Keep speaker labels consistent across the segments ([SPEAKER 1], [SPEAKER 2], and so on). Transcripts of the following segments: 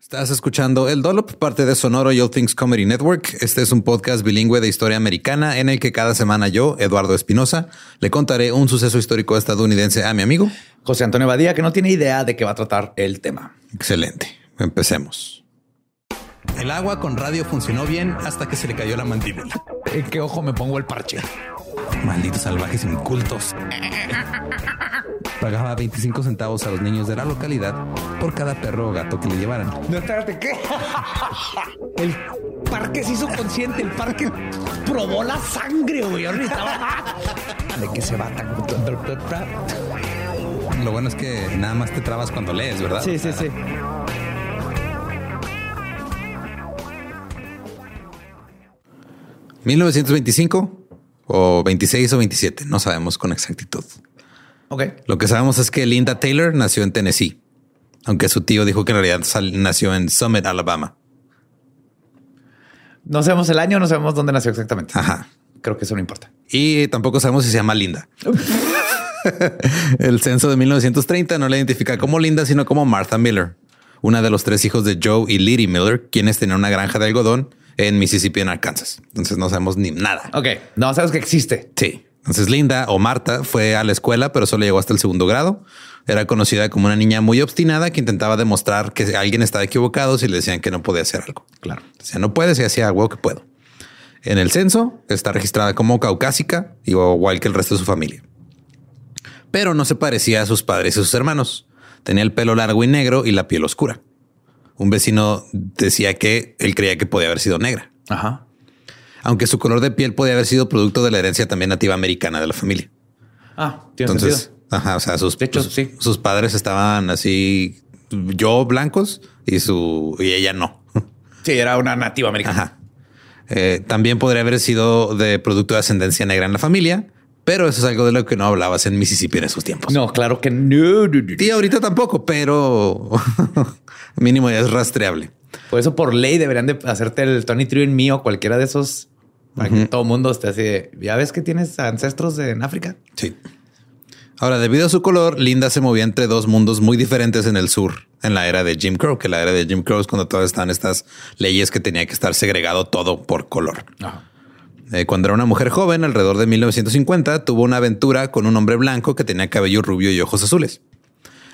[SPEAKER 1] Estás escuchando El Dolop, parte de Sonoro Yo Things Comedy Network. Este es un podcast bilingüe de historia americana en el que cada semana yo, Eduardo Espinosa, le contaré un suceso histórico estadounidense a mi amigo
[SPEAKER 2] José Antonio Badía, que no tiene idea de qué va a tratar el tema.
[SPEAKER 1] Excelente. Empecemos. El agua con radio funcionó bien hasta que se le cayó la mandíbula.
[SPEAKER 2] ¿En qué ojo me pongo el parche?
[SPEAKER 1] Malditos salvajes incultos. Pagaba 25 centavos a los niños de la localidad por cada perro o gato que le llevaran.
[SPEAKER 2] No, espérate, ¿qué? El parque se hizo consciente, el parque probó la sangre, güey. Ahorita de que se va tan...
[SPEAKER 1] Lo bueno es que nada más te trabas cuando lees, ¿verdad?
[SPEAKER 2] Sí, sí, sí.
[SPEAKER 1] ¿1925 o 26 o 27? No sabemos con exactitud.
[SPEAKER 2] Ok.
[SPEAKER 1] Lo que sabemos es que Linda Taylor nació en Tennessee, aunque su tío dijo que en realidad nació en Summit, Alabama.
[SPEAKER 2] No sabemos el año, no sabemos dónde nació exactamente.
[SPEAKER 1] Ajá.
[SPEAKER 2] Creo que eso no importa.
[SPEAKER 1] Y tampoco sabemos si se llama Linda. El censo de 1930 no la identifica como Linda, sino como Martha Miller, una de los tres hijos de Joe y Liddy Miller, quienes tenían una granja de algodón en Mississippi, en Arkansas. Entonces no sabemos ni nada.
[SPEAKER 2] Ok. No, sabes que existe.
[SPEAKER 1] Sí. Entonces Linda o Marta fue a la escuela, pero solo llegó hasta el segundo grado. Era conocida como una niña muy obstinada que intentaba demostrar que alguien estaba equivocado si le decían que no podía hacer algo.
[SPEAKER 2] Claro.
[SPEAKER 1] O sea, no puedes y hacía algo que puedo. En el censo está registrada como caucásica, igual que el resto de su familia. Pero no se parecía a sus padres y sus hermanos. Tenía el pelo largo y negro y la piel oscura. Un vecino decía que él creía que podía haber sido negra,
[SPEAKER 2] Ajá.
[SPEAKER 1] Aunque su color de piel podía haber sido producto de la herencia también nativa americana de la familia.
[SPEAKER 2] Ah, tiene
[SPEAKER 1] Entonces,
[SPEAKER 2] sentido.
[SPEAKER 1] ajá, o sea, sus,
[SPEAKER 2] De hecho,
[SPEAKER 1] sus-
[SPEAKER 2] sí.
[SPEAKER 1] sus padres estaban así, yo blancos y su y ella no.
[SPEAKER 2] Sí, era una nativa americana.
[SPEAKER 1] Ajá. Eh, también podría haber sido de producto de ascendencia negra en la familia, pero eso es algo de lo que no hablabas en Mississippi en esos tiempos.
[SPEAKER 2] No, claro que no.
[SPEAKER 1] Y ahorita tampoco, pero mínimo ya es rastreable.
[SPEAKER 2] Por eso, por ley, deberían de hacerte el Tony Trio en mí o cualquiera de esos. Para que todo mundo esté así de, ¿ya ves que tienes ancestros en África?
[SPEAKER 1] Sí. Ahora, debido a su color, Linda se movía entre dos mundos muy diferentes en el sur, en la era de Jim Crow, que la era de Jim Crow es cuando todas estaban estas leyes que tenía que estar segregado todo por color. Eh, cuando era una mujer joven, alrededor de 1950, tuvo una aventura con un hombre blanco que tenía cabello rubio y ojos azules.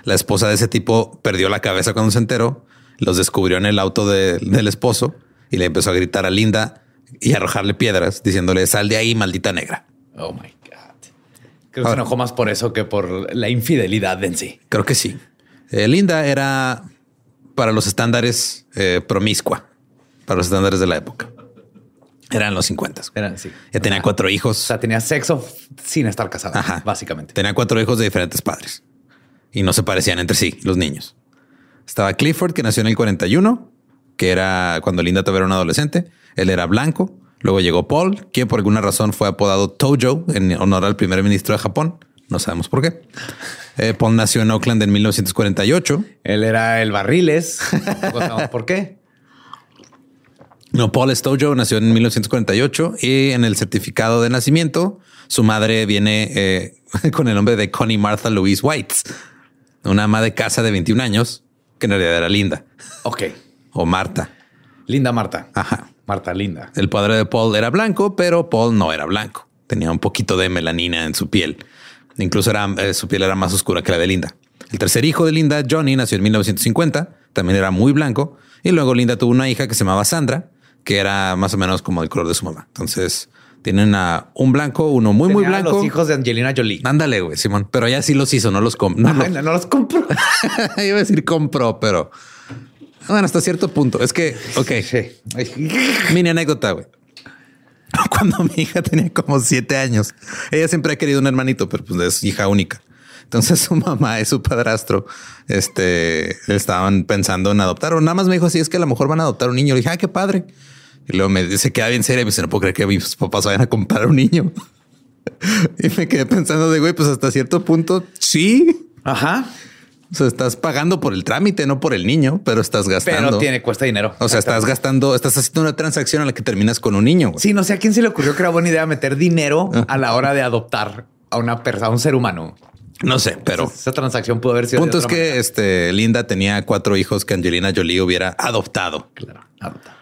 [SPEAKER 1] La esposa de ese tipo perdió la cabeza cuando se enteró, los descubrió en el auto de- del esposo y le empezó a gritar a Linda y arrojarle piedras, diciéndole sal de ahí, maldita negra.
[SPEAKER 3] Oh my God. Creo que se enojó más por eso que por la infidelidad en sí.
[SPEAKER 1] Creo que sí. Eh, Linda era para los estándares eh, promiscua, para los estándares de la época. Eran los 50.
[SPEAKER 3] Era sí.
[SPEAKER 1] Ya tenía cuatro
[SPEAKER 3] O
[SPEAKER 1] hijos.
[SPEAKER 3] sea, tenía sexo sin estar casada,
[SPEAKER 1] Ajá.
[SPEAKER 3] básicamente.
[SPEAKER 1] Tenía cuatro hijos de diferentes padres y no se parecían entre sí, los niños. Estaba Clifford, que nació en el 41, que era cuando Linda todavía era un adolescente. Él era blanco. Luego llegó Paul, quien por alguna razón fue apodado Tojo en honor al primer ministro de Japón. No sabemos por qué. Eh, Paul nació en Oakland en 1948.
[SPEAKER 3] Él era el barriles. Tampoco sabemos ¿Por qué?
[SPEAKER 1] No, Paul Stojo nació en 1948 y en el certificado de nacimiento su madre viene eh, con el nombre de Connie Martha Louise White, una ama de casa de 21 años que en realidad era Linda
[SPEAKER 3] Ok.
[SPEAKER 1] O Marta.
[SPEAKER 3] Linda Marta.
[SPEAKER 1] Ajá.
[SPEAKER 3] Marta Linda.
[SPEAKER 1] El padre de Paul era blanco, pero Paul no era blanco. Tenía un poquito de melanina en su piel. Incluso era, eh, su piel era más oscura que la de Linda. El tercer hijo de Linda, Johnny, nació en 1950. También era muy blanco. Y luego Linda tuvo una hija que se llamaba Sandra, que era más o menos como el color de su mamá. Entonces tienen a un blanco, uno muy, muy blanco.
[SPEAKER 3] Los hijos de Angelina Jolie.
[SPEAKER 1] Ándale, güey, Simón. Pero ya sí los hizo, no los com no,
[SPEAKER 3] no, no los compro.
[SPEAKER 1] Iba a decir compró, pero bueno, hasta cierto punto. Es que, ok,
[SPEAKER 3] Sí.
[SPEAKER 1] Mini anécdota, güey. Cuando mi hija tenía como siete años, ella siempre ha querido un hermanito, pero pues es hija única. Entonces su mamá y su padrastro este, estaban pensando en adoptar o nada más me dijo así es que a lo mejor van a adoptar un niño. Le dije, ah, qué padre. Y luego me dice, queda bien seria. Y me dice, no puedo creer que mis papás vayan a comprar un niño. y me quedé pensando de güey, pues hasta cierto punto sí.
[SPEAKER 3] Ajá.
[SPEAKER 1] O sea, estás pagando por el trámite, no por el niño, pero estás gastando.
[SPEAKER 3] Pero tiene, cuesta dinero.
[SPEAKER 1] O sea, estás gastando, estás haciendo una transacción a la que terminas con un niño. güey.
[SPEAKER 3] Sí, no sé a quién se le ocurrió que era buena idea meter dinero a la hora de adoptar a una persona, a un ser humano.
[SPEAKER 1] No sé, pero
[SPEAKER 3] Esa transacción pudo haber sido.
[SPEAKER 1] punto es que este Linda tenía cuatro hijos que Angelina Jolie hubiera adoptado.
[SPEAKER 3] Claro, adoptar.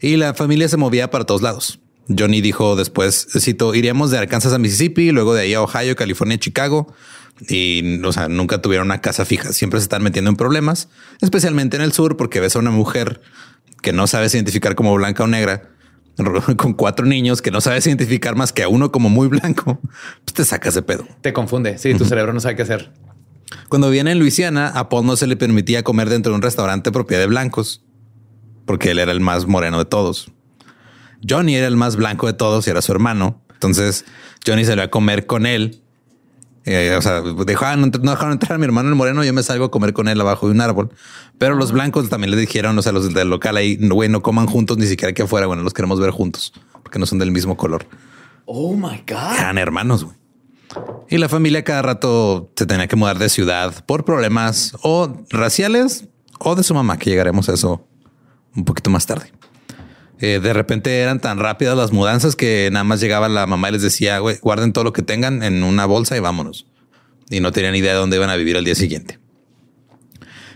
[SPEAKER 1] y la familia se movía para todos lados. Johnny dijo después, cito, iríamos de Arkansas a Mississippi, luego de ahí a Ohio, California, Chicago. Y o sea, nunca tuvieron una casa fija. Siempre se están metiendo en problemas, especialmente en el sur, porque ves a una mujer que no sabes identificar como blanca o negra con cuatro niños que no sabes identificar más que a uno como muy blanco. Pues te sacas de pedo.
[SPEAKER 3] Te confunde. Sí, tu cerebro no sabe qué hacer.
[SPEAKER 1] Cuando viene en Luisiana, a Paul no se le permitía comer dentro de un restaurante propiedad de blancos, porque él era el más moreno de todos. Johnny era el más blanco de todos y era su hermano. Entonces Johnny se va a comer con él. Eh, o sea, dejó, ah, no, dejaron entrar a mi hermano el moreno. Yo me salgo a comer con él abajo de un árbol. Pero los blancos también le dijeron, o sea, los del local ahí, güey, no coman juntos ni siquiera aquí afuera. Bueno, los queremos ver juntos porque no son del mismo color.
[SPEAKER 3] Oh my God.
[SPEAKER 1] Eran hermanos, güey. Y la familia cada rato se tenía que mudar de ciudad por problemas o raciales o de su mamá, que llegaremos a eso un poquito más tarde. Eh, de repente eran tan rápidas las mudanzas que nada más llegaba la mamá y les decía, güey, guarden todo lo que tengan en una bolsa y vámonos. Y no tenían idea de dónde iban a vivir al día siguiente.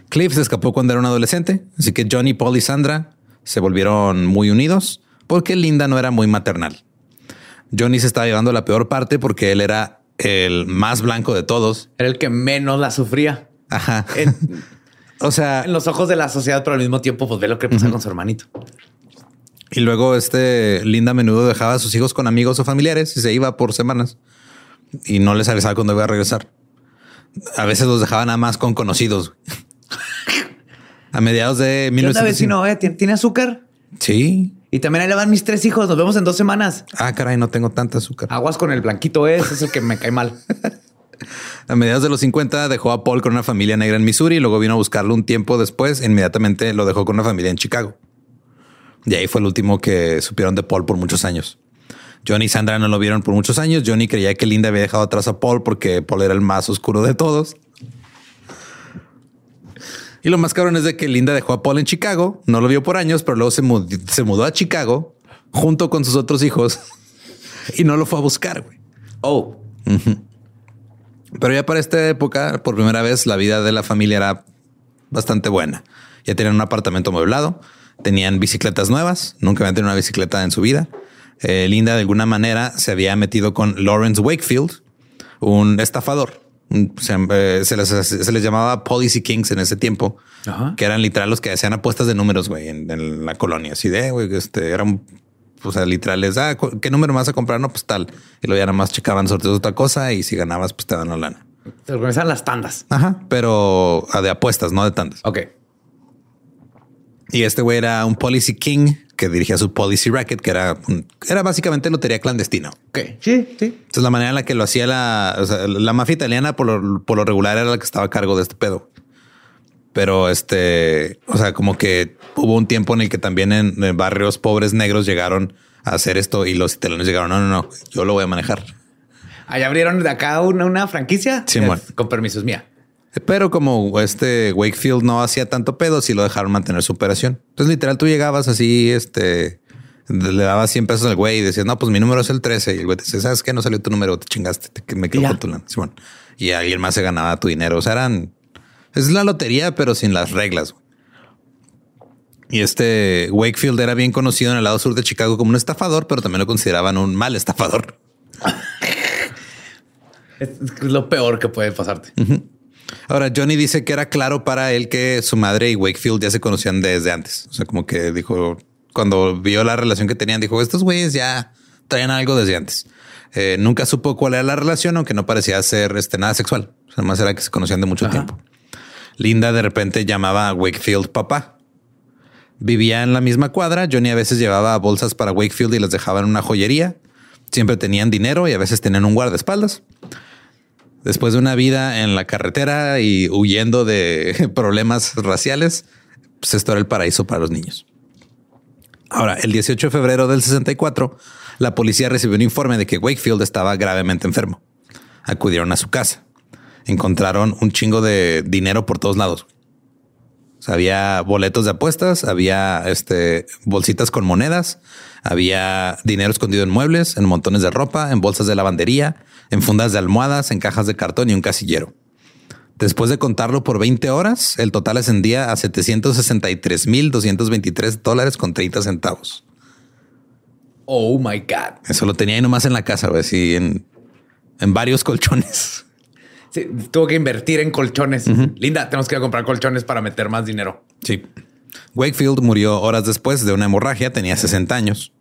[SPEAKER 1] Cliff se escapó cuando era un adolescente, así que Johnny, Paul y Sandra se volvieron muy unidos porque Linda no era muy maternal. Johnny se estaba llevando la peor parte porque él era el más blanco de todos.
[SPEAKER 3] Era el que menos la sufría.
[SPEAKER 1] Ajá.
[SPEAKER 3] En,
[SPEAKER 1] O sea,
[SPEAKER 3] en los ojos de la sociedad, pero al mismo tiempo, pues ve lo que pasa con su hermanito.
[SPEAKER 1] Y luego este Linda a menudo dejaba a sus hijos con amigos o familiares y se iba por semanas y no les avisaba cuándo iba a regresar. A veces los dejaba nada más con conocidos. A mediados de
[SPEAKER 3] ¿Qué onda,
[SPEAKER 1] 1950.
[SPEAKER 3] vecino? Eh? ¿Tiene, tiene azúcar?
[SPEAKER 1] Sí.
[SPEAKER 3] Y también ahí le van mis tres hijos. Nos vemos en dos semanas.
[SPEAKER 1] Ah, caray, no tengo tanta azúcar.
[SPEAKER 3] Aguas con el blanquito es, es el que me cae mal.
[SPEAKER 1] A mediados de los 50 dejó a Paul con una familia negra en Missouri y luego vino a buscarlo un tiempo después. e Inmediatamente lo dejó con una familia en Chicago. Y ahí fue el último que supieron de Paul por muchos años. Johnny y Sandra no lo vieron por muchos años. Johnny creía que Linda había dejado atrás a Paul porque Paul era el más oscuro de todos. Y lo más cabrón es de que Linda dejó a Paul en Chicago, no lo vio por años, pero luego se mudó, se mudó a Chicago junto con sus otros hijos y no lo fue a buscar. güey.
[SPEAKER 3] Oh,
[SPEAKER 1] Pero ya para esta época, por primera vez, la vida de la familia era bastante buena. Ya tenían un apartamento amueblado, tenían bicicletas nuevas, nunca habían tenido una bicicleta en su vida. eh, Linda de alguna manera se había metido con Lawrence Wakefield, un estafador. Se, eh, se les, se les llamaba Policy Kings en ese tiempo,
[SPEAKER 3] Ajá.
[SPEAKER 1] que eran literal los que hacían apuestas de números, güey, en, en la colonia. Así de, güey, este, eran, o sea, literales, ah, ¿qué número me vas a comprar? No, pues tal. Y luego ya nada más checaban sorteos de otra cosa y si ganabas, pues te dan la lana.
[SPEAKER 3] Se organizan las tandas.
[SPEAKER 1] Ajá, pero ah, de apuestas, no de tantas.
[SPEAKER 3] Ok.
[SPEAKER 1] Y este güey era un policy king que dirigía su policy racket, que era, un- era básicamente lotería clandestina.
[SPEAKER 3] Ok. Sí, sí.
[SPEAKER 1] Entonces la manera en la que lo hacía la, o sea, la mafia italiana por lo, por lo regular era la que estaba a cargo de este pedo. Pero este, o sea, como que hubo un tiempo en el que también en, en barrios pobres negros llegaron a hacer esto y los italianos llegaron, no, no, no, yo lo voy a manejar.
[SPEAKER 3] Allá abrieron de acá una, una franquicia. Con permisos mía.
[SPEAKER 1] Pero como este Wakefield no hacía tanto pedo, sí lo dejaron mantener su operación. Entonces, literal, tú llegabas así, este, le dabas 100 pesos al güey y decías, no, pues mi número es el 13. Y el güey te dice, ¿sabes qué? No salió tu número, te chingaste, te, me quedo con tu lana. Y alguien más se ganaba tu dinero. O sea, eran, es la lotería, pero sin las reglas. güey. Y este Wakefield era bien conocido en el lado sur de Chicago como un estafador, pero también lo consideraban un mal estafador.
[SPEAKER 3] Es, es lo peor que puede pasarte.
[SPEAKER 1] Ahora, Johnny dice que era claro para él que su madre y Wakefield ya se conocían desde antes. O sea, como que dijo, cuando vio la relación que tenían, dijo, estos güeyes ya traían algo desde antes. Eh, nunca supo cuál era la relación, aunque no parecía ser este, nada sexual. O sea, más era que se conocían de mucho
[SPEAKER 3] Ajá.
[SPEAKER 1] tiempo. Linda de repente llamaba a Wakefield papá. Vivía en la misma cuadra. Johnny a veces llevaba bolsas para Wakefield y las dejaba en una joyería. Siempre tenían dinero y a veces tenían un guardaespaldas. Después de una vida en la carretera y huyendo de problemas raciales, pues esto era el paraíso para los niños. Ahora, el 18 de febrero del 64, la policía recibió un informe de que Wakefield estaba gravemente enfermo. Acudieron a su casa. Encontraron un chingo de dinero por todos lados. O sea, había boletos de apuestas, había este, bolsitas con monedas, había dinero escondido en muebles, en montones de ropa, en bolsas de lavandería, en fundas de almohadas, en cajas de cartón y un casillero. Después de contarlo por 20 horas, el total ascendía a 763.223 dólares con 30 centavos.
[SPEAKER 3] Oh my God.
[SPEAKER 1] Eso lo tenía ahí nomás en la casa, güey, así en, en varios colchones.
[SPEAKER 3] Sí, tuvo que invertir en colchones. Linda, tenemos que ir a comprar colchones para meter más dinero.
[SPEAKER 1] Sí. Wakefield murió horas después de una hemorragia, tenía 60 años.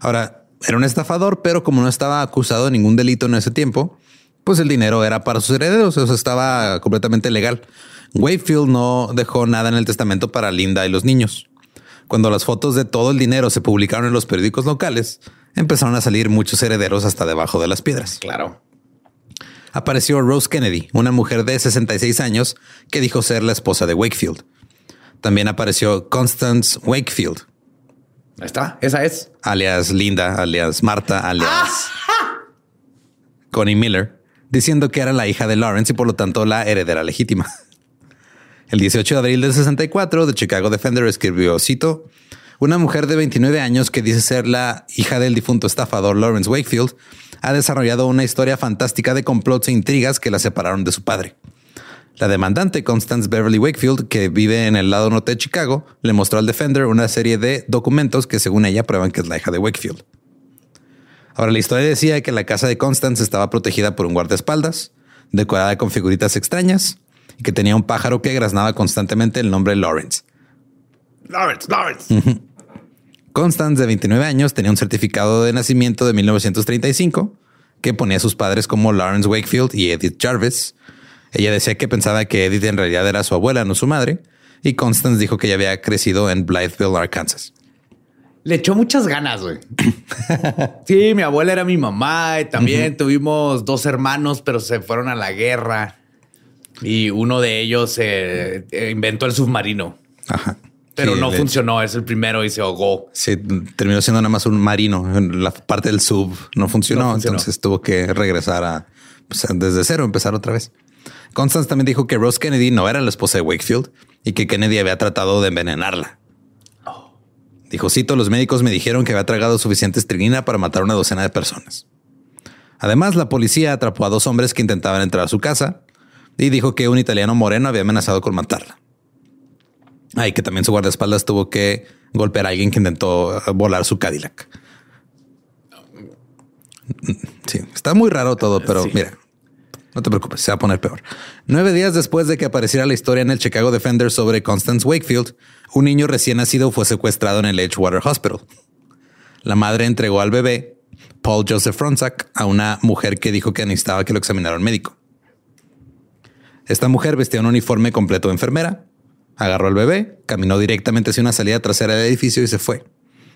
[SPEAKER 1] Ahora, era un estafador, pero como no estaba acusado de ningún delito en ese tiempo, pues el dinero era para sus herederos, o sea, estaba completamente legal. Wakefield no dejó nada en el testamento para Linda y los niños. Cuando las fotos de todo el dinero se publicaron en los periódicos locales, empezaron a salir muchos herederos hasta debajo de las piedras
[SPEAKER 3] Claro.
[SPEAKER 1] Apareció Rose Kennedy, una mujer de 66 años que dijo ser la esposa de Wakefield. También apareció Constance Wakefield,
[SPEAKER 3] Ahí está. Esa es.
[SPEAKER 1] alias Linda, alias Marta, alias Connie Miller, diciendo que era la hija de Lawrence y por lo tanto la heredera legítima. El 18 de abril del 64, The Chicago Defender escribió, cito, una mujer de 29 años que dice ser la hija del difunto estafador Lawrence Wakefield ha desarrollado una historia fantástica de complots e intrigas que la separaron de su padre. La demandante Constance Beverly Wakefield, que vive en el lado norte de Chicago, le mostró al Defender una serie de documentos que según ella prueban que es la hija de Wakefield. Ahora, la historia decía que la casa de Constance estaba protegida por un guardaespaldas, decorada con figuritas extrañas y que tenía un pájaro que graznaba constantemente el nombre Lawrence.
[SPEAKER 3] Lawrence, Lawrence.
[SPEAKER 1] Constance, de 29 años, tenía un certificado de nacimiento de 1935 que ponía a sus padres como Lawrence Wakefield y Edith Jarvis. Ella decía que pensaba que Edith en realidad era su abuela, no su madre, y Constance dijo que ella había crecido en Blytheville, Arkansas.
[SPEAKER 3] Le echó muchas ganas, güey. sí, mi abuela era mi mamá y también tuvimos dos hermanos, pero se fueron a la guerra y uno de ellos eh, eh, inventó el submarino,
[SPEAKER 1] Ajá.
[SPEAKER 3] Pero
[SPEAKER 1] Sí,
[SPEAKER 3] no funcionó. Es el primero y se ahogó.
[SPEAKER 1] Sí, terminó siendo nada más un marino. En La parte del sub no funcionó,
[SPEAKER 3] No funcionó.
[SPEAKER 1] entonces tuvo que regresar a pues, desde cero, empezar otra vez. Constance también dijo que Rose Kennedy no era la esposa de Wakefield y que Kennedy había tratado de envenenarla. Dijo, cito, los médicos me dijeron que había tragado suficiente estricnina para matar a una docena de personas. Además, la policía atrapó a dos hombres que intentaban entrar a su casa y dijo que un italiano moreno había amenazado con matarla. Ay, que también su guardaespaldas tuvo que golpear a alguien que intentó eh, volar su Cadillac. Sí, está muy raro todo, pero
[SPEAKER 3] Sí.
[SPEAKER 1] mira, no te preocupes, se va a poner peor. Nueve días después de que apareciera la historia en el Chicago Defender sobre Constance Wakefield, un niño recién nacido fue secuestrado en el Edgewater Hospital. La madre entregó al bebé, Paul Joseph Fronczak, a una mujer que dijo que necesitaba que lo examinara un médico. Esta mujer vestía un uniforme completo de enfermera, agarró al bebé, caminó directamente hacia una salida trasera del edificio y se fue.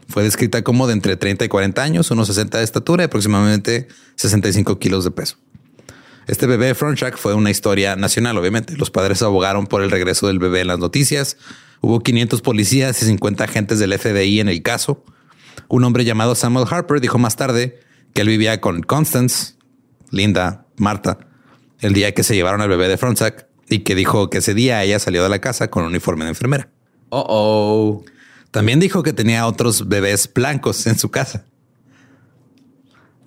[SPEAKER 1] Fue descrita como de entre 30 y 40 años, unos 60 de estatura y aproximadamente 65 kilos de peso. Este bebé Fronczak fue una historia nacional, obviamente. Los padres abogaron por el regreso del bebé en las noticias. Hubo 500 policías y 50 agentes del FBI en el caso. Un hombre llamado Samuel Harper dijo más tarde que él vivía con Constance, Linda, Marta, el día que se llevaron al bebé de Fronczak y que dijo que ese día ella salió de la casa con un uniforme de enfermera.
[SPEAKER 3] Oh, oh.
[SPEAKER 1] También dijo que tenía otros bebés blancos en su casa.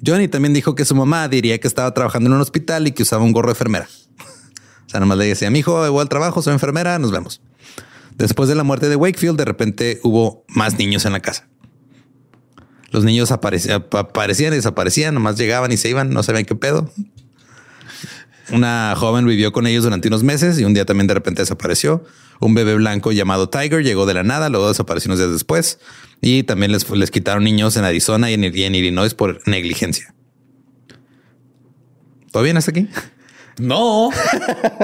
[SPEAKER 1] Johnny también dijo que su mamá diría que estaba trabajando en un hospital y que usaba un gorro de enfermera. O sea, nomás le decía, mi hijo, voy al trabajo, soy enfermera, nos vemos. Después de la muerte de Wakefield, de repente hubo más niños en la casa. Los niños aparecían, aparecían y desaparecían, nomás llegaban y se iban, no sabían qué pedo. Una joven vivió con ellos durante unos meses y un día también de repente desapareció. Un bebé blanco llamado Tiger llegó de la nada, luego desapareció unos días después. Y también les, les quitaron niños en Arizona y en, y en Illinois por negligencia. ¿Todo bien hasta aquí?
[SPEAKER 3] No.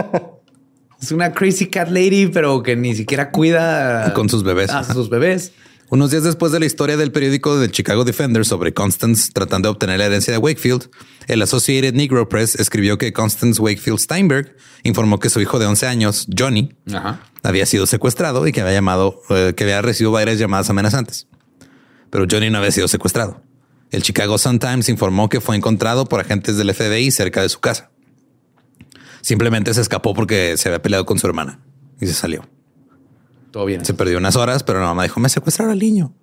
[SPEAKER 3] es una crazy cat lady, pero que ni siquiera cuida
[SPEAKER 1] Con sus bebés.
[SPEAKER 3] A sus bebés.
[SPEAKER 1] Unos días después de la historia del periódico del Chicago Defender sobre Constance tratando de obtener la herencia de Wakefield, el Associated Negro Press escribió que Constance Wakefield Steinberg informó que su hijo de 11 años, Johnny,
[SPEAKER 3] Ajá.
[SPEAKER 1] había sido secuestrado y que había llamado, eh, que había recibido varias llamadas amenazantes. Pero Johnny no había sido secuestrado. El Chicago Sun Times informó que fue encontrado por agentes del FBI cerca de su casa. Simplemente se escapó porque se había peleado con su hermana y se salió.
[SPEAKER 3] Todo bien.
[SPEAKER 1] Se perdió unas horas, pero la mamá dijo, me secuestraron al niño.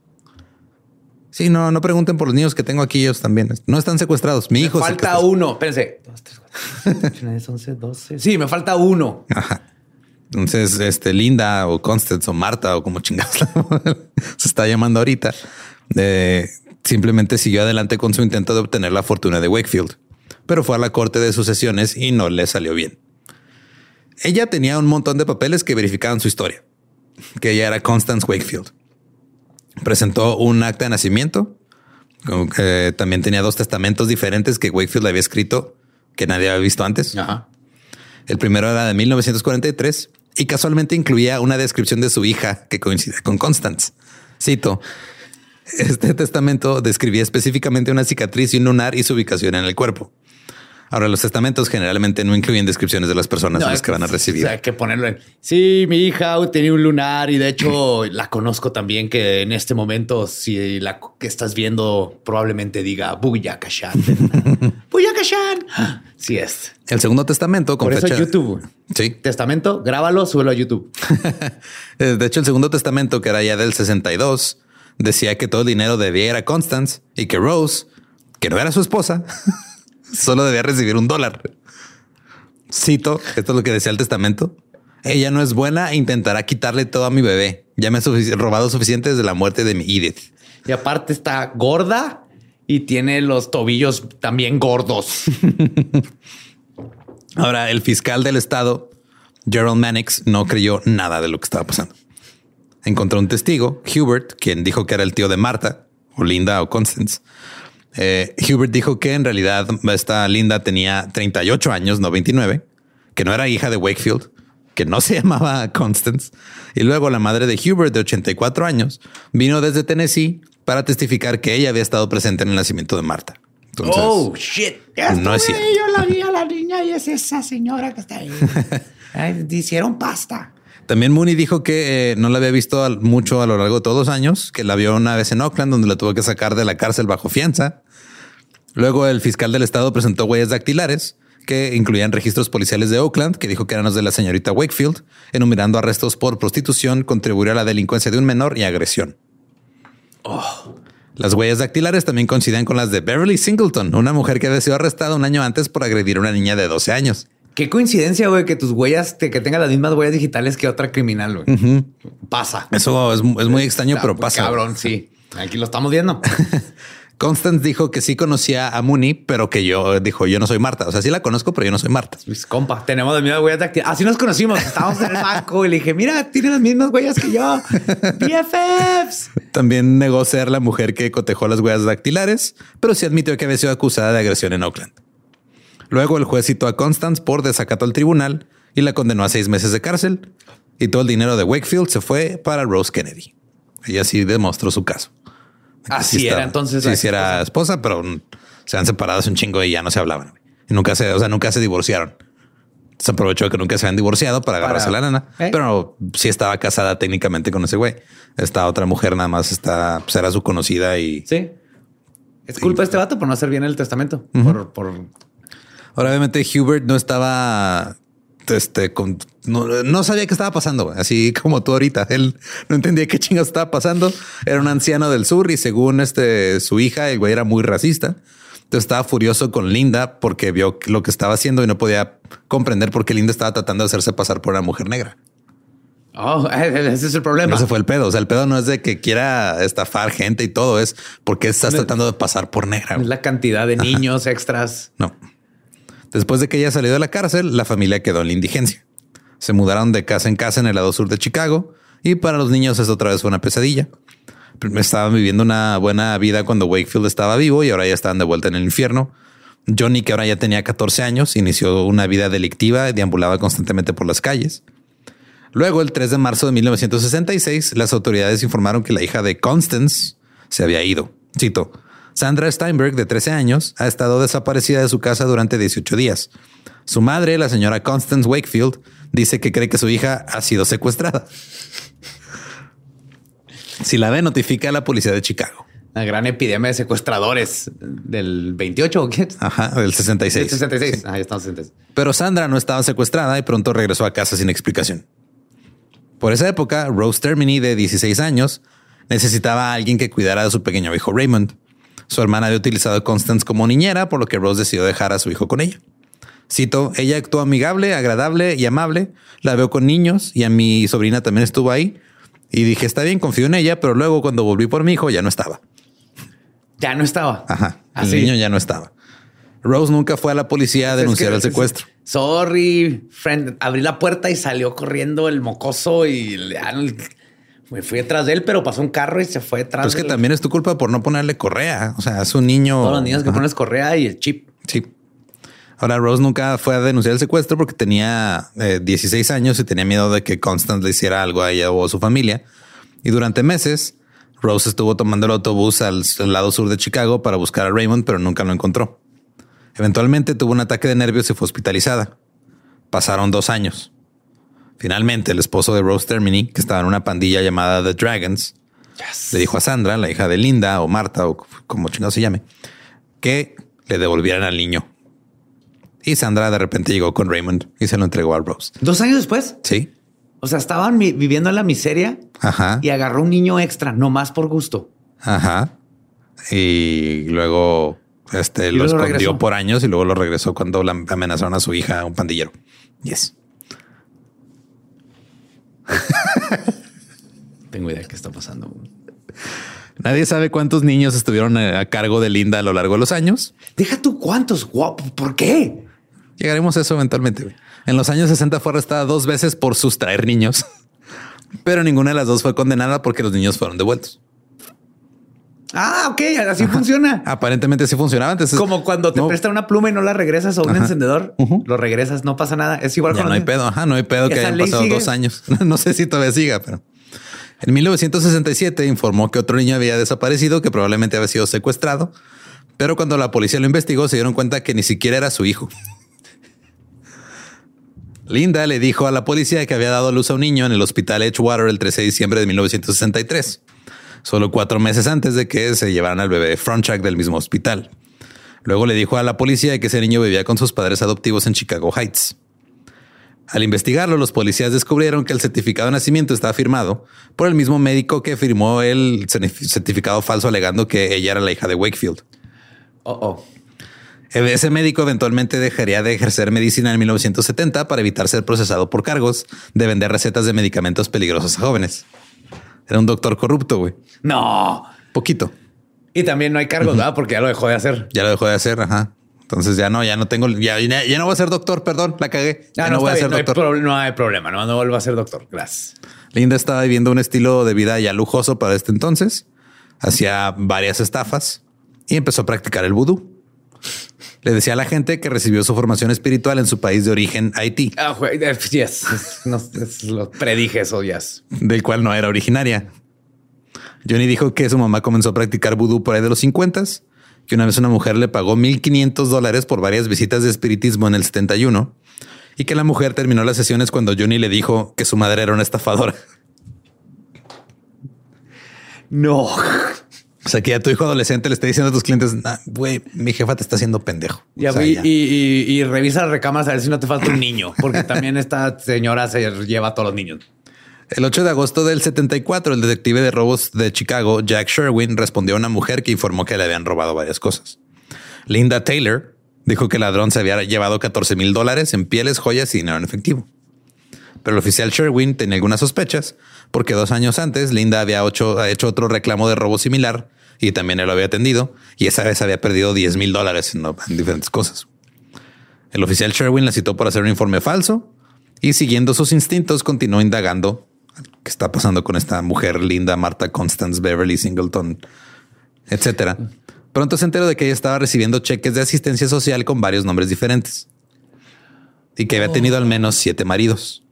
[SPEAKER 1] Sí, no, no pregunten por los niños que tengo aquí, ellos también. No están secuestrados. Mi hijo. el que
[SPEAKER 3] falta uno. Espérense. Dos, tres, cuatro, cinco, seis, once, doce. Sí, me falta uno.
[SPEAKER 1] Ajá. Entonces, este Linda o Constance o Marta o como chingados se está llamando ahorita, eh, simplemente siguió adelante con su intento de obtener la fortuna de Wakefield, pero fue a la corte de sucesiones y no le salió bien. Ella tenía un montón de papeles que verificaban su historia, que ella era Constance Wakefield. Presentó un acta de nacimiento. que también tenía dos testamentos diferentes que Wakefield había escrito que nadie había visto antes.
[SPEAKER 3] Ajá.
[SPEAKER 1] El primero era de 1943 y casualmente incluía una descripción de su hija que coincide con Constance. Cito. Este testamento describía específicamente una cicatriz y un lunar y su ubicación en el cuerpo. Ahora, los testamentos generalmente no incluyen descripciones de las personas a las que van a recibir.
[SPEAKER 3] O sea, hay que ponerlo en. Sí, mi hija tenía un lunar y de hecho la conozco también. Que en este momento, si la que estás viendo probablemente diga Buyakashan. Buyakashan. Sí es.
[SPEAKER 1] El segundo testamento con
[SPEAKER 3] Por eso
[SPEAKER 1] fecha-
[SPEAKER 3] YouTube.
[SPEAKER 1] Sí.
[SPEAKER 3] Testamento, grábalo, súbelo a YouTube.
[SPEAKER 1] De hecho, el segundo testamento, que era ya del 62, decía que todo el dinero debía ir a Constance y que Rose, que no era su esposa, solo debía recibir un dólar. Cito, esto es lo que decía el testamento. Ella no es buena e intentará quitarle todo a mi bebé. Ya me ha robado suficiente desde la muerte de mi Edith.
[SPEAKER 3] Y aparte está gorda y tiene los tobillos también gordos.
[SPEAKER 1] Ahora, el fiscal del estado, Gerald Mannix, no creyó nada de lo que estaba pasando. Encontró un testigo, Hubert, quien dijo que era el tío de Marta, o Linda o Constance. Eh, Hubert dijo que en realidad esta Linda tenía 38 años, no 29, que no era hija de Wakefield, que no se llamaba Constance. Y luego la madre de Hubert, de 84 años, vino desde Tennessee para testificar que ella había estado presente en el nacimiento de Marta. Entonces,
[SPEAKER 3] oh, shit.
[SPEAKER 1] no es cierto.
[SPEAKER 3] Yo la vi a la niña y es esa señora que está ahí. Ay, hicieron pasta.
[SPEAKER 1] También Mooney dijo que eh, no la había visto mucho a lo largo de todos los años, que la vio una vez en Oakland, donde la tuvo que sacar de la cárcel bajo fianza. Luego el fiscal del estado presentó huellas dactilares que incluían registros policiales de Oakland, que dijo que eran los de la señorita Wakefield, enumerando arrestos por prostitución, contribuir a la delincuencia de un menor y agresión. Las huellas dactilares también coincidían con las de Beverly Singleton, una mujer que había sido arrestada un año antes por agredir a una niña de 12 años.
[SPEAKER 3] Qué coincidencia, güey, que tus huellas, te- que tengan las mismas huellas digitales que otra criminal, güey. Pasa.
[SPEAKER 1] Eso es, es muy extraño,
[SPEAKER 3] Está
[SPEAKER 1] pero
[SPEAKER 3] muy
[SPEAKER 1] pasa.
[SPEAKER 3] Cabrón, sí. Aquí lo estamos viendo.
[SPEAKER 1] Constance dijo que sí conocía a Mooney, pero que yo dijo yo no soy Marta. O sea, sí la conozco, pero yo no soy Marta.
[SPEAKER 3] Mis compas, tenemos las mismas huellas dactilares. Así nos conocimos. Estábamos en el banco y le dije, mira, tiene las mismas huellas que yo. BFFs.
[SPEAKER 1] También negó ser la mujer que cotejó las huellas dactilares, pero sí admitió que había sido acusada de agresión en Oakland. Luego el juez citó a Constance por desacato al tribunal y la condenó a seis meses de cárcel y todo el dinero de Wakefield se fue para Rose Kennedy. Ella sí demostró su caso.
[SPEAKER 3] Así
[SPEAKER 1] Sí
[SPEAKER 3] era
[SPEAKER 1] estaba-
[SPEAKER 3] entonces.
[SPEAKER 1] Sí, sí era esposa, pero se han separado hace un chingo y ya no se hablaban. Y nunca se, o sea, nunca se divorciaron. Se aprovechó de que nunca se habían divorciado para agarrarse
[SPEAKER 3] Para-
[SPEAKER 1] la lana,
[SPEAKER 3] ¿Eh?
[SPEAKER 1] pero sí estaba casada técnicamente con ese güey. Esta otra mujer nada más está, pues era su conocida y
[SPEAKER 3] Sí. Es culpa de este vato por no hacer bien el testamento. por, por
[SPEAKER 1] Ahora, obviamente, Hubert no estaba. Este, con- no, no sabía qué estaba pasando, así como tú ahorita. Él no entendía qué chingas estaba pasando. Era un anciano del sur y según este, su hija, el güey era muy racista. Entonces estaba furioso con Linda porque vio lo que estaba haciendo y no podía comprender por qué Linda estaba tratando de hacerse pasar por una mujer negra.
[SPEAKER 3] Oh, ese es el problema.
[SPEAKER 1] Ese fue el pedo. O sea, el pedo no es de que quiera estafar gente y todo, es porque estás tratando de pasar por negra.
[SPEAKER 3] Es la cantidad de niños extras.
[SPEAKER 1] No. Después de que ella salió de la cárcel, la familia quedó en la indigencia. Se mudaron de casa en casa en el lado sur de Chicago y para los niños es otra vez una pesadilla. Estaban viviendo una buena vida cuando Wakefield estaba vivo y ahora ya estaban de vuelta en el infierno. Johnny, que ahora ya tenía 14 años, inició una vida delictiva y deambulaba constantemente por las calles. Luego, el 3 de marzo de 1966, las autoridades informaron que la hija de Constance se había ido. Cito, Sandra Steinberg, de 13 años, ha estado desaparecida de su casa durante 18 días. Su madre, la señora Constance Wakefield, dice que cree que su hija ha sido secuestrada. Si la ve, notifica a la policía de Chicago.
[SPEAKER 3] La gran epidemia de secuestradores del 28 o qué?
[SPEAKER 1] Ajá, del 66.
[SPEAKER 3] Del 66. Ah, ya estamos en 66.
[SPEAKER 1] Pero Sandra no estaba secuestrada y pronto regresó a casa sin explicación. Por esa época, Rose Termini, de 16 años, necesitaba a alguien que cuidara de su pequeño hijo Raymond. Su hermana había utilizado a Constance como niñera, por lo que Rose decidió dejar a su hijo con ella. Cito, ella actuó amigable, agradable y amable. La veo con niños y a mi sobrina también estuvo ahí. Y dije, está bien, confío en ella, pero luego cuando volví por mi hijo ya no estaba.
[SPEAKER 3] Ya no estaba.
[SPEAKER 1] Ajá, el
[SPEAKER 3] Así.
[SPEAKER 1] niño ya no estaba. Rose nunca fue a la policía a
[SPEAKER 3] Es que-
[SPEAKER 1] denunciar el
[SPEAKER 3] es-
[SPEAKER 1] secuestro.
[SPEAKER 3] Sorry, friend. Abrí la puerta y salió corriendo el mocoso y le- ah, me fui detrás de él, pero pasó un carro y se fue detrás.
[SPEAKER 1] Pues es que también es tu culpa por no ponerle correa. O sea, es un niño.
[SPEAKER 3] Todos los niños que
[SPEAKER 1] Ajá.
[SPEAKER 3] pones correa y el chip.
[SPEAKER 1] Sí. Ahora, Rose nunca fue a denunciar el secuestro porque tenía eh, 16 años y tenía miedo de que Constance le hiciera algo a ella o a su familia. Y durante meses, Rose estuvo tomando el autobús al, al lado sur de Chicago para buscar a Raymond, pero nunca lo encontró. Eventualmente tuvo un ataque de nervios y fue hospitalizada. Pasaron dos años. Finalmente, el esposo de Rose Termini, que estaba en una pandilla llamada The Dragons, le dijo a Sandra, la hija de Linda o Marta o como chingado se llame, que le devolvieran al niño. Y Sandra de repente llegó con Raymond y se lo entregó a Rose.
[SPEAKER 3] Dos años después.
[SPEAKER 1] Sí.
[SPEAKER 3] O sea, estaban viviendo en la miseria
[SPEAKER 1] Ajá.
[SPEAKER 3] y agarró un niño extra, nomás por gusto.
[SPEAKER 1] Ajá. Y luego este,
[SPEAKER 3] Y
[SPEAKER 1] lo escondió
[SPEAKER 3] regresó.
[SPEAKER 1] por años y luego lo regresó cuando la amenazaron a su hija, un pandillero. Yes.
[SPEAKER 3] Tengo idea de qué está pasando.
[SPEAKER 1] Nadie sabe cuántos niños estuvieron a cargo de Linda a lo largo de los años.
[SPEAKER 3] Deja tú cuántos. Guau, ¿Por qué?
[SPEAKER 1] Llegaremos a eso eventualmente. En los años 60 fue arrestada dos veces por sustraer niños, pero ninguna de las dos fue condenada porque los niños fueron devueltos.
[SPEAKER 3] Ah, ok, así funciona.
[SPEAKER 1] Aparentemente sí funcionaba. Entonces,
[SPEAKER 3] Como cuando te
[SPEAKER 1] no,
[SPEAKER 3] prestan una pluma y no la regresas a un
[SPEAKER 1] Ajá.
[SPEAKER 3] encendedor, lo regresas, no pasa nada. Es igual
[SPEAKER 1] Ya
[SPEAKER 3] con
[SPEAKER 1] no hay pedo. Ajá, no hay pedo que hayan pasado
[SPEAKER 3] sigue.
[SPEAKER 1] dos años. No sé si todavía siga, pero en 1967 informó que otro niño había desaparecido, que probablemente había sido secuestrado. Pero cuando la policía lo investigó, se dieron cuenta que ni siquiera era su hijo. Linda le dijo a la policía que había dado luz a un niño en el hospital Edgewater el 13 de diciembre de 1963, solo cuatro meses antes de que se llevaran al bebé Frontrack del mismo hospital. Luego le dijo a la policía que ese niño vivía con sus padres adoptivos en Chicago Heights. Al investigarlo, los policías descubrieron que el certificado de nacimiento estaba firmado por el mismo médico que firmó el certificado falso alegando que ella era la hija de Wakefield.
[SPEAKER 3] Oh, oh.
[SPEAKER 1] Ese médico eventualmente dejaría de ejercer medicina en 1970 para evitar ser procesado por cargos de vender recetas de medicamentos peligrosos a jóvenes. Era un doctor corrupto, güey.
[SPEAKER 3] No.
[SPEAKER 1] Poquito.
[SPEAKER 3] Y también no hay cargos, ¿verdad? Porque ya lo dejó de hacer.
[SPEAKER 1] Ya lo dejó de hacer, ajá. Entonces ya no, ya no tengo, ya, ya no voy a ser doctor, perdón, la cagué. Ya
[SPEAKER 3] Ah,
[SPEAKER 1] no,
[SPEAKER 3] no,
[SPEAKER 1] voy a ser
[SPEAKER 3] no,
[SPEAKER 1] doctor.
[SPEAKER 3] no hay problema, no, no vuelvo a ser doctor. Gracias.
[SPEAKER 1] Linda estaba viviendo un estilo de vida ya lujoso para este entonces. Hacía varias estafas y empezó a practicar el vudú. Le decía a la gente que recibió su formación espiritual en su país de origen, Haití,
[SPEAKER 3] Ah, eh, yes. Es- no, es- lo predije eso, yes.
[SPEAKER 1] del cual no era originaria. Johnny dijo que su mamá comenzó a practicar vudú por ahí de los 50 que una vez una mujer le pagó 1500 dólares por varias visitas de espiritismo en el 71 y que la mujer terminó las sesiones cuando Johnny le dijo que su madre era una estafadora.
[SPEAKER 3] No.
[SPEAKER 1] O sea, que ya tu hijo adolescente le está diciendo a tus clientes, "Nah, güey, mi jefa te está haciendo pendejo.
[SPEAKER 3] Ya,
[SPEAKER 1] O sea,
[SPEAKER 3] y,
[SPEAKER 1] ya.
[SPEAKER 3] y- y- y revisa las recámaras a ver si no te falta un niño, porque también esta señora se lleva a todos los niños.
[SPEAKER 1] El 8 de agosto del 74, el detective de robos de Chicago, Jack Sherwin, respondió a una mujer que informó que le habían robado varias cosas. Linda Taylor dijo que el ladrón se había llevado 14 mil dólares en pieles, joyas y dinero en efectivo. Pero el oficial Sherwin tenía algunas sospechas porque dos años antes Linda había hecho, hecho otro reclamo de robo similar y también él lo había atendido y esa vez había perdido 10 mil dólares en, en diferentes cosas. El oficial Sherwin la citó por hacer un informe falso y siguiendo sus instintos continuó indagando qué está pasando con esta mujer linda, Marta Constance Beverly Singleton, etcétera. Pronto se enteró de que ella estaba recibiendo cheques de asistencia social con varios nombres diferentes y que había tenido al menos siete maridos.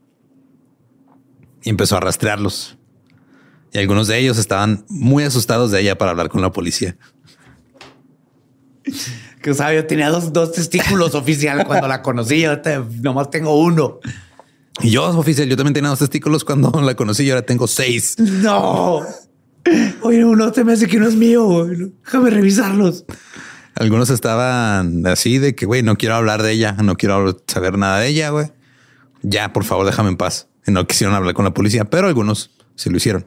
[SPEAKER 1] Y empezó a rastrearlos. Y algunos de ellos estaban muy asustados de ella para hablar con la policía.
[SPEAKER 3] Que o sea, yo tenía dos, dos testículos oficial cuando la conocí. Yo te- nomás tengo uno.
[SPEAKER 1] Y yo, oficial, yo también tenía dos testículos cuando la conocí y ahora tengo seis.
[SPEAKER 3] No. Oye, uno te me hace que no es mío. güey. Déjame revisarlos.
[SPEAKER 1] Algunos estaban así de que, güey, no quiero hablar de ella, no quiero saber nada de ella, güey. Ya, por favor, déjame en paz. Y no quisieron hablar con la policía, pero algunos sí lo hicieron.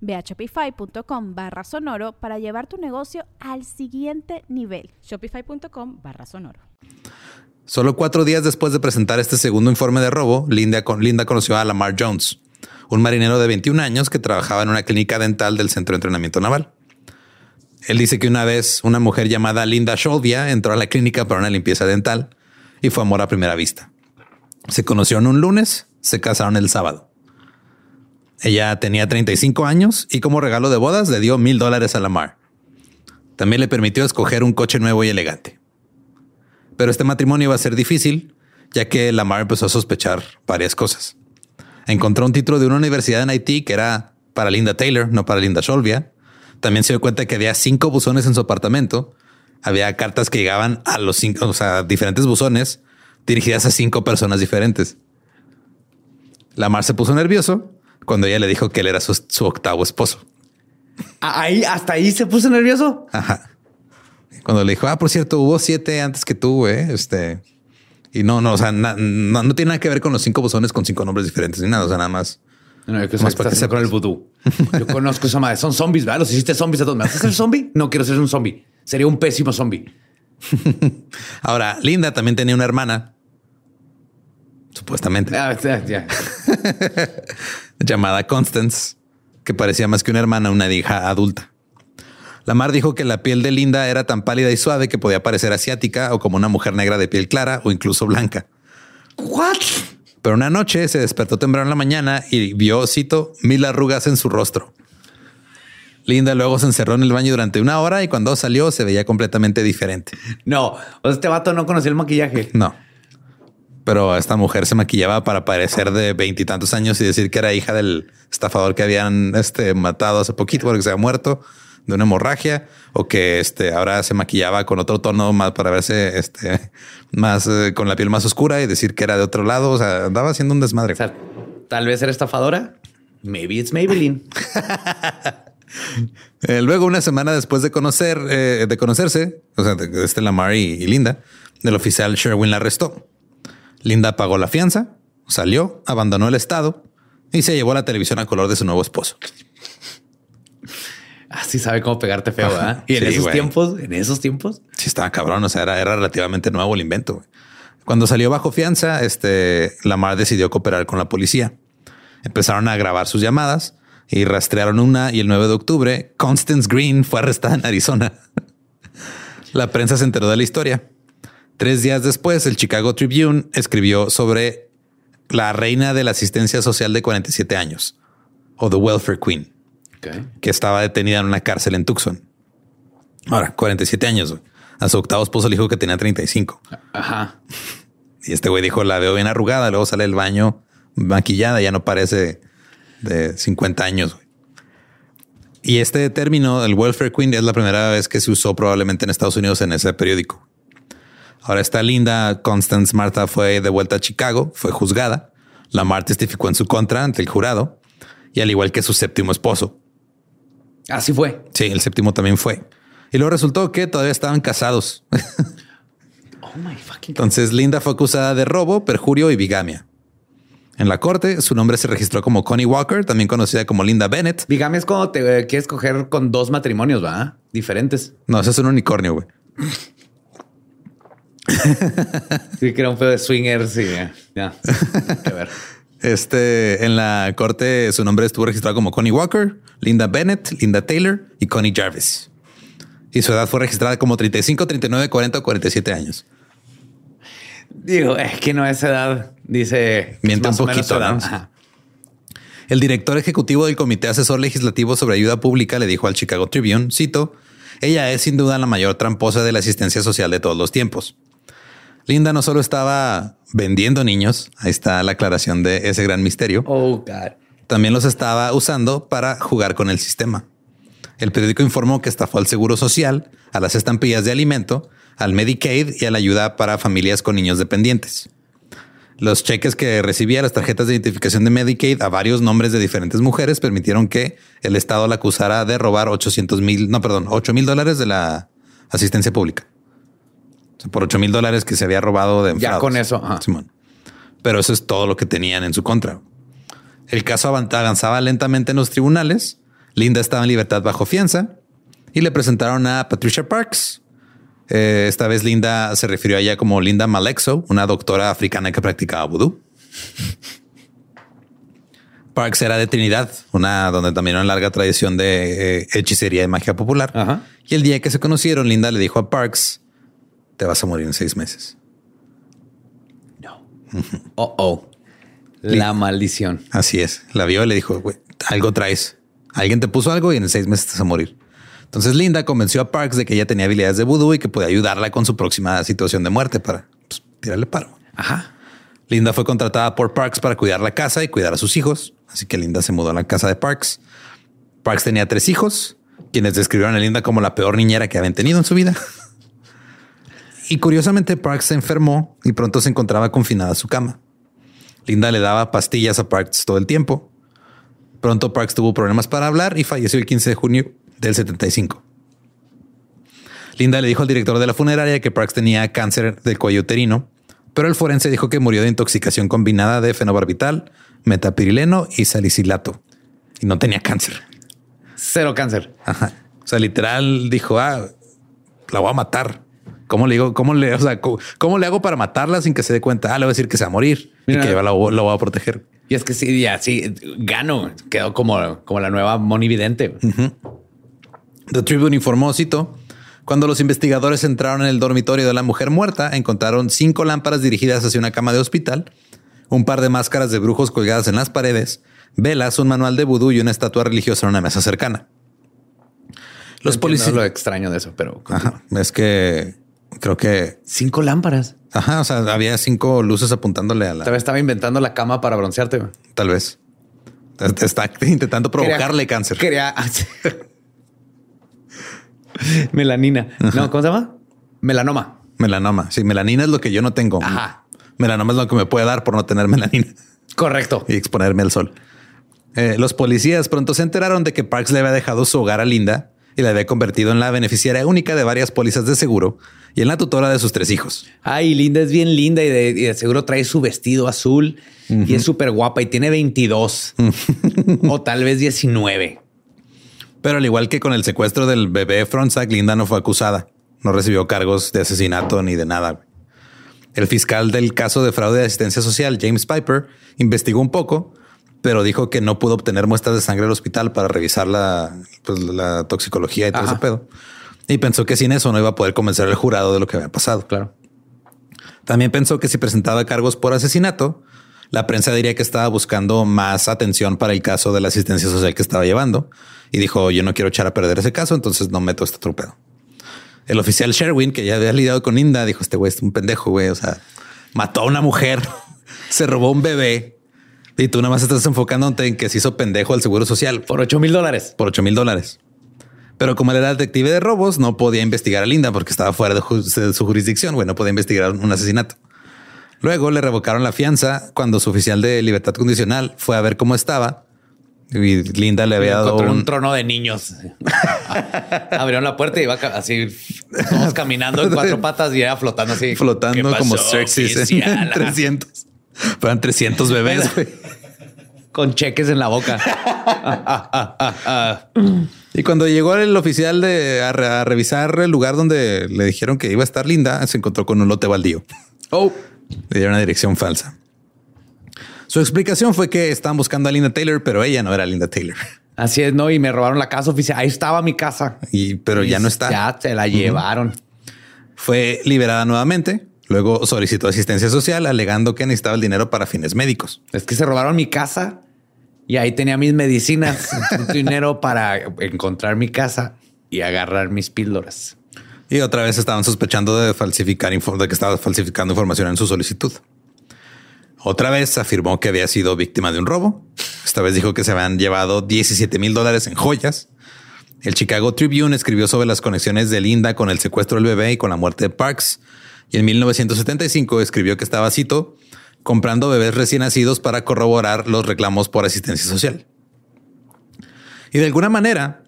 [SPEAKER 4] Ve a shopify.com barra sonoro para llevar tu negocio al siguiente nivel.
[SPEAKER 5] Shopify.com barra sonoro.
[SPEAKER 1] Solo cuatro días después de presentar este segundo informe de robo, Linda, con- Linda conoció a Lamar Jones, un marinero de 21 años que trabajaba en una clínica dental del Centro de Entrenamiento Naval. Él dice que una vez una mujer llamada Linda Sholvia entró a la clínica para una limpieza dental y fue amor a primera vista. Se conocieron un lunes, se casaron el sábado. Ella tenía 35 años y como regalo de bodas le dio mil dólares a Lamar. También le permitió escoger un coche nuevo y elegante. Pero este matrimonio iba a ser difícil, ya que Lamar empezó a sospechar varias cosas. Encontró un título de una universidad en Haití que era para Linda Taylor, no para Linda Sholvia. También se dio cuenta que había cinco buzones en su apartamento. Había cartas que llegaban a los cinco, o sea, diferentes buzones dirigidas a cinco personas diferentes. Lamar se puso nervioso cuando ella le dijo que él era su, su octavo esposo.
[SPEAKER 3] Ah, Ahí, hasta ahí se puso nervioso.
[SPEAKER 1] Ajá. Cuando le dijo, ah, por cierto, hubo siete antes que tú, güey. Este. Y no, no, o sea, na- no, no tiene nada que ver con los cinco bozones con cinco nombres diferentes ni nada. O sea, nada más.
[SPEAKER 3] No, yo que
[SPEAKER 1] Más para que
[SPEAKER 3] con el vudú. Yo conozco esa madre. Son zombies, ¿verdad? Los hiciste zombies a todos. ¿Me vas a hacer zombie? No quiero ser un zombie. Sería un pésimo zombie.
[SPEAKER 1] Ahora, Linda también tenía una hermana. Supuestamente
[SPEAKER 3] Ah, ya, ya.
[SPEAKER 1] llamada Constance, que parecía más que una hermana, una hija adulta. Lamar dijo que la piel de Linda era tan pálida y suave que podía parecer asiática o como una mujer negra de piel clara o incluso blanca.
[SPEAKER 3] What?
[SPEAKER 1] Pero una noche se despertó temprano en la mañana y vio, cito, mil arrugas en su rostro. Linda luego se encerró en el baño durante una hora y cuando salió se veía completamente diferente.
[SPEAKER 3] No, este vato no conocía el maquillaje.
[SPEAKER 1] No. Pero esta mujer se maquillaba para parecer de veintitantos años y decir que era hija del estafador que habían este, matado hace poquito porque se había muerto de una hemorragia o que este, ahora se maquillaba con otro tono más para verse este, más eh, con la piel más oscura y decir que era de otro lado. O sea, andaba haciendo un desmadre.
[SPEAKER 3] O sea, tal vez era estafadora. Maybe it's Maybelline.
[SPEAKER 1] Eh, luego, una semana después de conocer, eh, de conocerse, o sea, de, este Lamar y, y Linda, el oficial Sherwin la arrestó. Linda pagó la fianza, salió, abandonó el estado y se llevó la televisión a color de su nuevo esposo.
[SPEAKER 3] Así sabe cómo pegarte feo, ¿verdad? Y en
[SPEAKER 1] Sí,
[SPEAKER 3] esos
[SPEAKER 1] güey.
[SPEAKER 3] tiempos, en esos tiempos,
[SPEAKER 1] Sí, estaba cabrón. O sea, era, era relativamente nuevo el invento. güey. Cuando salió bajo fianza, este Lamar decidió cooperar con la policía. Empezaron a grabar sus llamadas y rastrearon una. Y el 9 de octubre, Constance Green fue arrestada en Arizona. la prensa se enteró de la historia. Tres días después, el Chicago Tribune escribió sobre la reina de la asistencia social de 47 años o The Welfare Queen que estaba detenida en una cárcel en Tucson. Ahora, 47 años. A su octavo esposo le dijo que tenía 35.
[SPEAKER 3] ajá.
[SPEAKER 1] Y este güey dijo, la veo bien arrugada. Luego sale del baño maquillada. Ya no parece de 50 años. Y este término, el welfare queen, es la primera vez que se usó probablemente en Estados Unidos en ese periódico. Ahora esta linda Constance Martha fue de vuelta a Chicago, fue juzgada. Lamar testificó en su contra ante el jurado y al igual que su séptimo esposo.
[SPEAKER 3] Así fue.
[SPEAKER 1] Sí, el séptimo también fue. Y luego resultó que todavía estaban casados.
[SPEAKER 3] Oh my fucking
[SPEAKER 1] Entonces Linda fue acusada de robo, perjurio y bigamia. En la corte, su nombre se registró como Connie Walker, también conocida como Linda Bennett.
[SPEAKER 3] Bigamia es cuando te eh, quieres coger con dos matrimonios, ¿va? Diferentes.
[SPEAKER 1] No, ese es un unicornio, güey.
[SPEAKER 3] Sí, que era un pedo de swingers y ya. ya. Que ver.
[SPEAKER 1] Este, en la corte, su nombre estuvo registrado como Connie Walker, Linda Bennett, Linda Taylor y Connie Jarvis. Y su edad fue registrada como 35, 39, 40 o 47 años.
[SPEAKER 3] Digo, es que no es edad. Dice.
[SPEAKER 1] Miente un poquito. ¿no? El director ejecutivo del Comité Asesor Legislativo sobre Ayuda Pública le dijo al Chicago Tribune, cito, ella es sin duda la mayor tramposa de la asistencia social de todos los tiempos. Linda no solo estaba vendiendo niños, ahí está la aclaración de ese gran misterio,
[SPEAKER 3] Oh, God.
[SPEAKER 1] también los estaba usando para jugar con el sistema. El periódico informó que estafó al Seguro Social, a las estampillas de alimento, al Medicaid y a la ayuda para familias con niños dependientes. Los cheques que recibía, las tarjetas de identificación de Medicaid a varios nombres de diferentes mujeres permitieron que el Estado la acusara de robar 800 mil, no, perdón, 8 mil dólares de la asistencia pública. Por 8 mil dólares que se había robado de
[SPEAKER 3] Ya con eso, ajá.
[SPEAKER 1] Simón. Pero eso es todo lo que tenían en su contra. El caso avan- avanzaba lentamente en los tribunales. Linda estaba en libertad bajo fianza y le presentaron a Patricia Parks. Eh, esta vez Linda se refirió a ella como Linda Malexo, una doctora africana que practicaba vudú. Parks era de Trinidad, una donde también una larga tradición de eh, hechicería y magia popular.
[SPEAKER 3] Ajá.
[SPEAKER 1] Y el día que se conocieron, Linda le dijo a Parks, te vas a morir en seis meses.
[SPEAKER 3] Oh, oh. La maldición.
[SPEAKER 1] Así es. La vio y le dijo, güey, algo traes. Alguien te puso algo y en seis meses te vas a morir. Entonces Linda convenció a Parks de que ella tenía habilidades de vudú y que podía ayudarla con su próxima situación de muerte para pues, tirarle paro.
[SPEAKER 3] Ajá.
[SPEAKER 1] Linda fue contratada por Parks para cuidar la casa y cuidar a sus hijos. Así que Linda se mudó a la casa de Parks. Parks tenía tres hijos, quienes describieron a Linda como la peor niñera que habían tenido en su vida. Y curiosamente, Parks se enfermó y pronto se encontraba confinada a su cama. Linda le daba pastillas a Parks todo el tiempo. Pronto Parks tuvo problemas para hablar y falleció el 15 de junio del 75. Linda le dijo al director de la funeraria que Parks tenía cáncer del cuello uterino, pero el forense dijo que murió de intoxicación combinada de fenobarbital, metapirileno y salicilato. Y no tenía cáncer.
[SPEAKER 3] Cero cáncer.
[SPEAKER 1] Ajá. O sea, literal dijo, ah, la voy a matar. ¿Cómo le digo? ¿Cómo le, o sea, cómo, cómo le hago para matarla sin que se dé cuenta? Ah, le voy a decir que se va a morir
[SPEAKER 3] Mira.
[SPEAKER 1] y que yo la, voy- la voy a proteger.
[SPEAKER 3] Y es que sí, ya sí, gano. Quedó como, como la nueva monividente.
[SPEAKER 1] The Tribune informó, cito, cuando los investigadores entraron en el dormitorio de la mujer muerta, encontraron cinco lámparas dirigidas hacia una cama de hospital, un par de máscaras de brujos colgadas en las paredes, velas, un manual de vudú y una estatua religiosa en una mesa cercana. Los policías.
[SPEAKER 3] Lo extraño de eso, pero
[SPEAKER 1] Ajá. Es que creo que.
[SPEAKER 3] cinco lámparas.
[SPEAKER 1] Ajá. O sea, había cinco luces apuntándole a la.
[SPEAKER 3] Tal vez estaba inventando la cama para broncearte. güey.
[SPEAKER 1] Tal vez. Está intentando provocarle
[SPEAKER 3] Quería-
[SPEAKER 1] cáncer.
[SPEAKER 3] Quería. Melanina. No, ¿cómo se llama? Melanoma.
[SPEAKER 1] Melanoma. Sí, melanina es lo que yo no tengo.
[SPEAKER 3] Ajá.
[SPEAKER 1] Melanoma es lo que me puede dar por no tener melanina
[SPEAKER 3] Correcto.
[SPEAKER 1] y exponerme al sol. Eh, los policías pronto se enteraron de que Parks le había dejado su hogar a Linda y la había convertido en la beneficiaria única de varias pólizas de seguro y en la tutora de sus tres hijos.
[SPEAKER 3] Ay, Linda es bien linda y de, y de seguro trae su vestido azul y es súper guapa y tiene 22 o tal vez 19.
[SPEAKER 1] Pero al igual que con el secuestro del bebé Fronzak, Linda no fue acusada. No recibió cargos de asesinato ni de nada. El fiscal del caso de fraude de asistencia social, James Piper, investigó un poco, pero dijo que no pudo obtener muestras de sangre del hospital para revisar la, pues, la toxicología y todo
[SPEAKER 3] Ajá.
[SPEAKER 1] ese pedo. Y pensó que sin eso no iba a poder convencer al jurado de lo que había pasado.
[SPEAKER 3] Claro.
[SPEAKER 1] También pensó que si presentaba cargos por asesinato, la prensa diría que estaba buscando más atención para el caso de la asistencia social que estaba llevando. Y dijo, yo no quiero echar a perder ese caso, entonces no meto este otro pedo. El oficial Sherwin, que ya había lidiado con Linda, dijo, este güey es un pendejo, güey. O sea, mató a una mujer, se robó un bebé. Y tú nada más estás enfocándote en que se hizo pendejo al seguro social
[SPEAKER 3] Por 8 mil dólares.
[SPEAKER 1] por 8 mil dólares. Pero como él era detective de robos, no podía investigar a Linda porque estaba fuera de, ju- de su jurisdicción, güey, no podía investigar un asesinato. Luego le revocaron la fianza cuando su oficial de libertad condicional fue a ver cómo estaba y Linda le había dado
[SPEAKER 3] un
[SPEAKER 1] un,
[SPEAKER 3] trono de niños. Abrieron la puerta y iba así, todos caminando en cuatro patas y era flotando así. ¿Qué
[SPEAKER 1] flotando como Xerxes en
[SPEAKER 3] oficial?
[SPEAKER 1] 300. Fueron 300 bebés.
[SPEAKER 3] Con cheques en la boca.
[SPEAKER 1] Y cuando llegó el oficial de, a, re- a revisar el lugar donde le dijeron que iba a estar Linda, se encontró con un lote baldío.
[SPEAKER 3] Oh,
[SPEAKER 1] Le dieron una dirección falsa. Su explicación fue que estaban buscando a Linda Taylor, pero ella no era Linda Taylor.
[SPEAKER 3] así es, ¿no? Y me robaron la casa oficial. Ahí estaba mi casa.
[SPEAKER 1] Y, pero ya no está.
[SPEAKER 3] Ya se la llevaron.
[SPEAKER 1] Fue liberada nuevamente. Luego solicitó asistencia social alegando que necesitaba el dinero para fines médicos.
[SPEAKER 3] Es que se robaron mi casa y ahí tenía mis medicinas, dinero para encontrar mi casa y agarrar mis píldoras.
[SPEAKER 1] Y otra vez estaban sospechando de falsificar de que estaba falsificando información en su solicitud. Otra vez afirmó que había sido víctima de un robo. Esta vez dijo que se habían llevado 17 mil dólares en joyas. El Chicago Tribune escribió sobre las conexiones de Linda con el secuestro del bebé y con la muerte de Parks. Y en 1975 escribió que estaba, cito, comprando bebés recién nacidos para corroborar los reclamos por asistencia social. Y de alguna manera,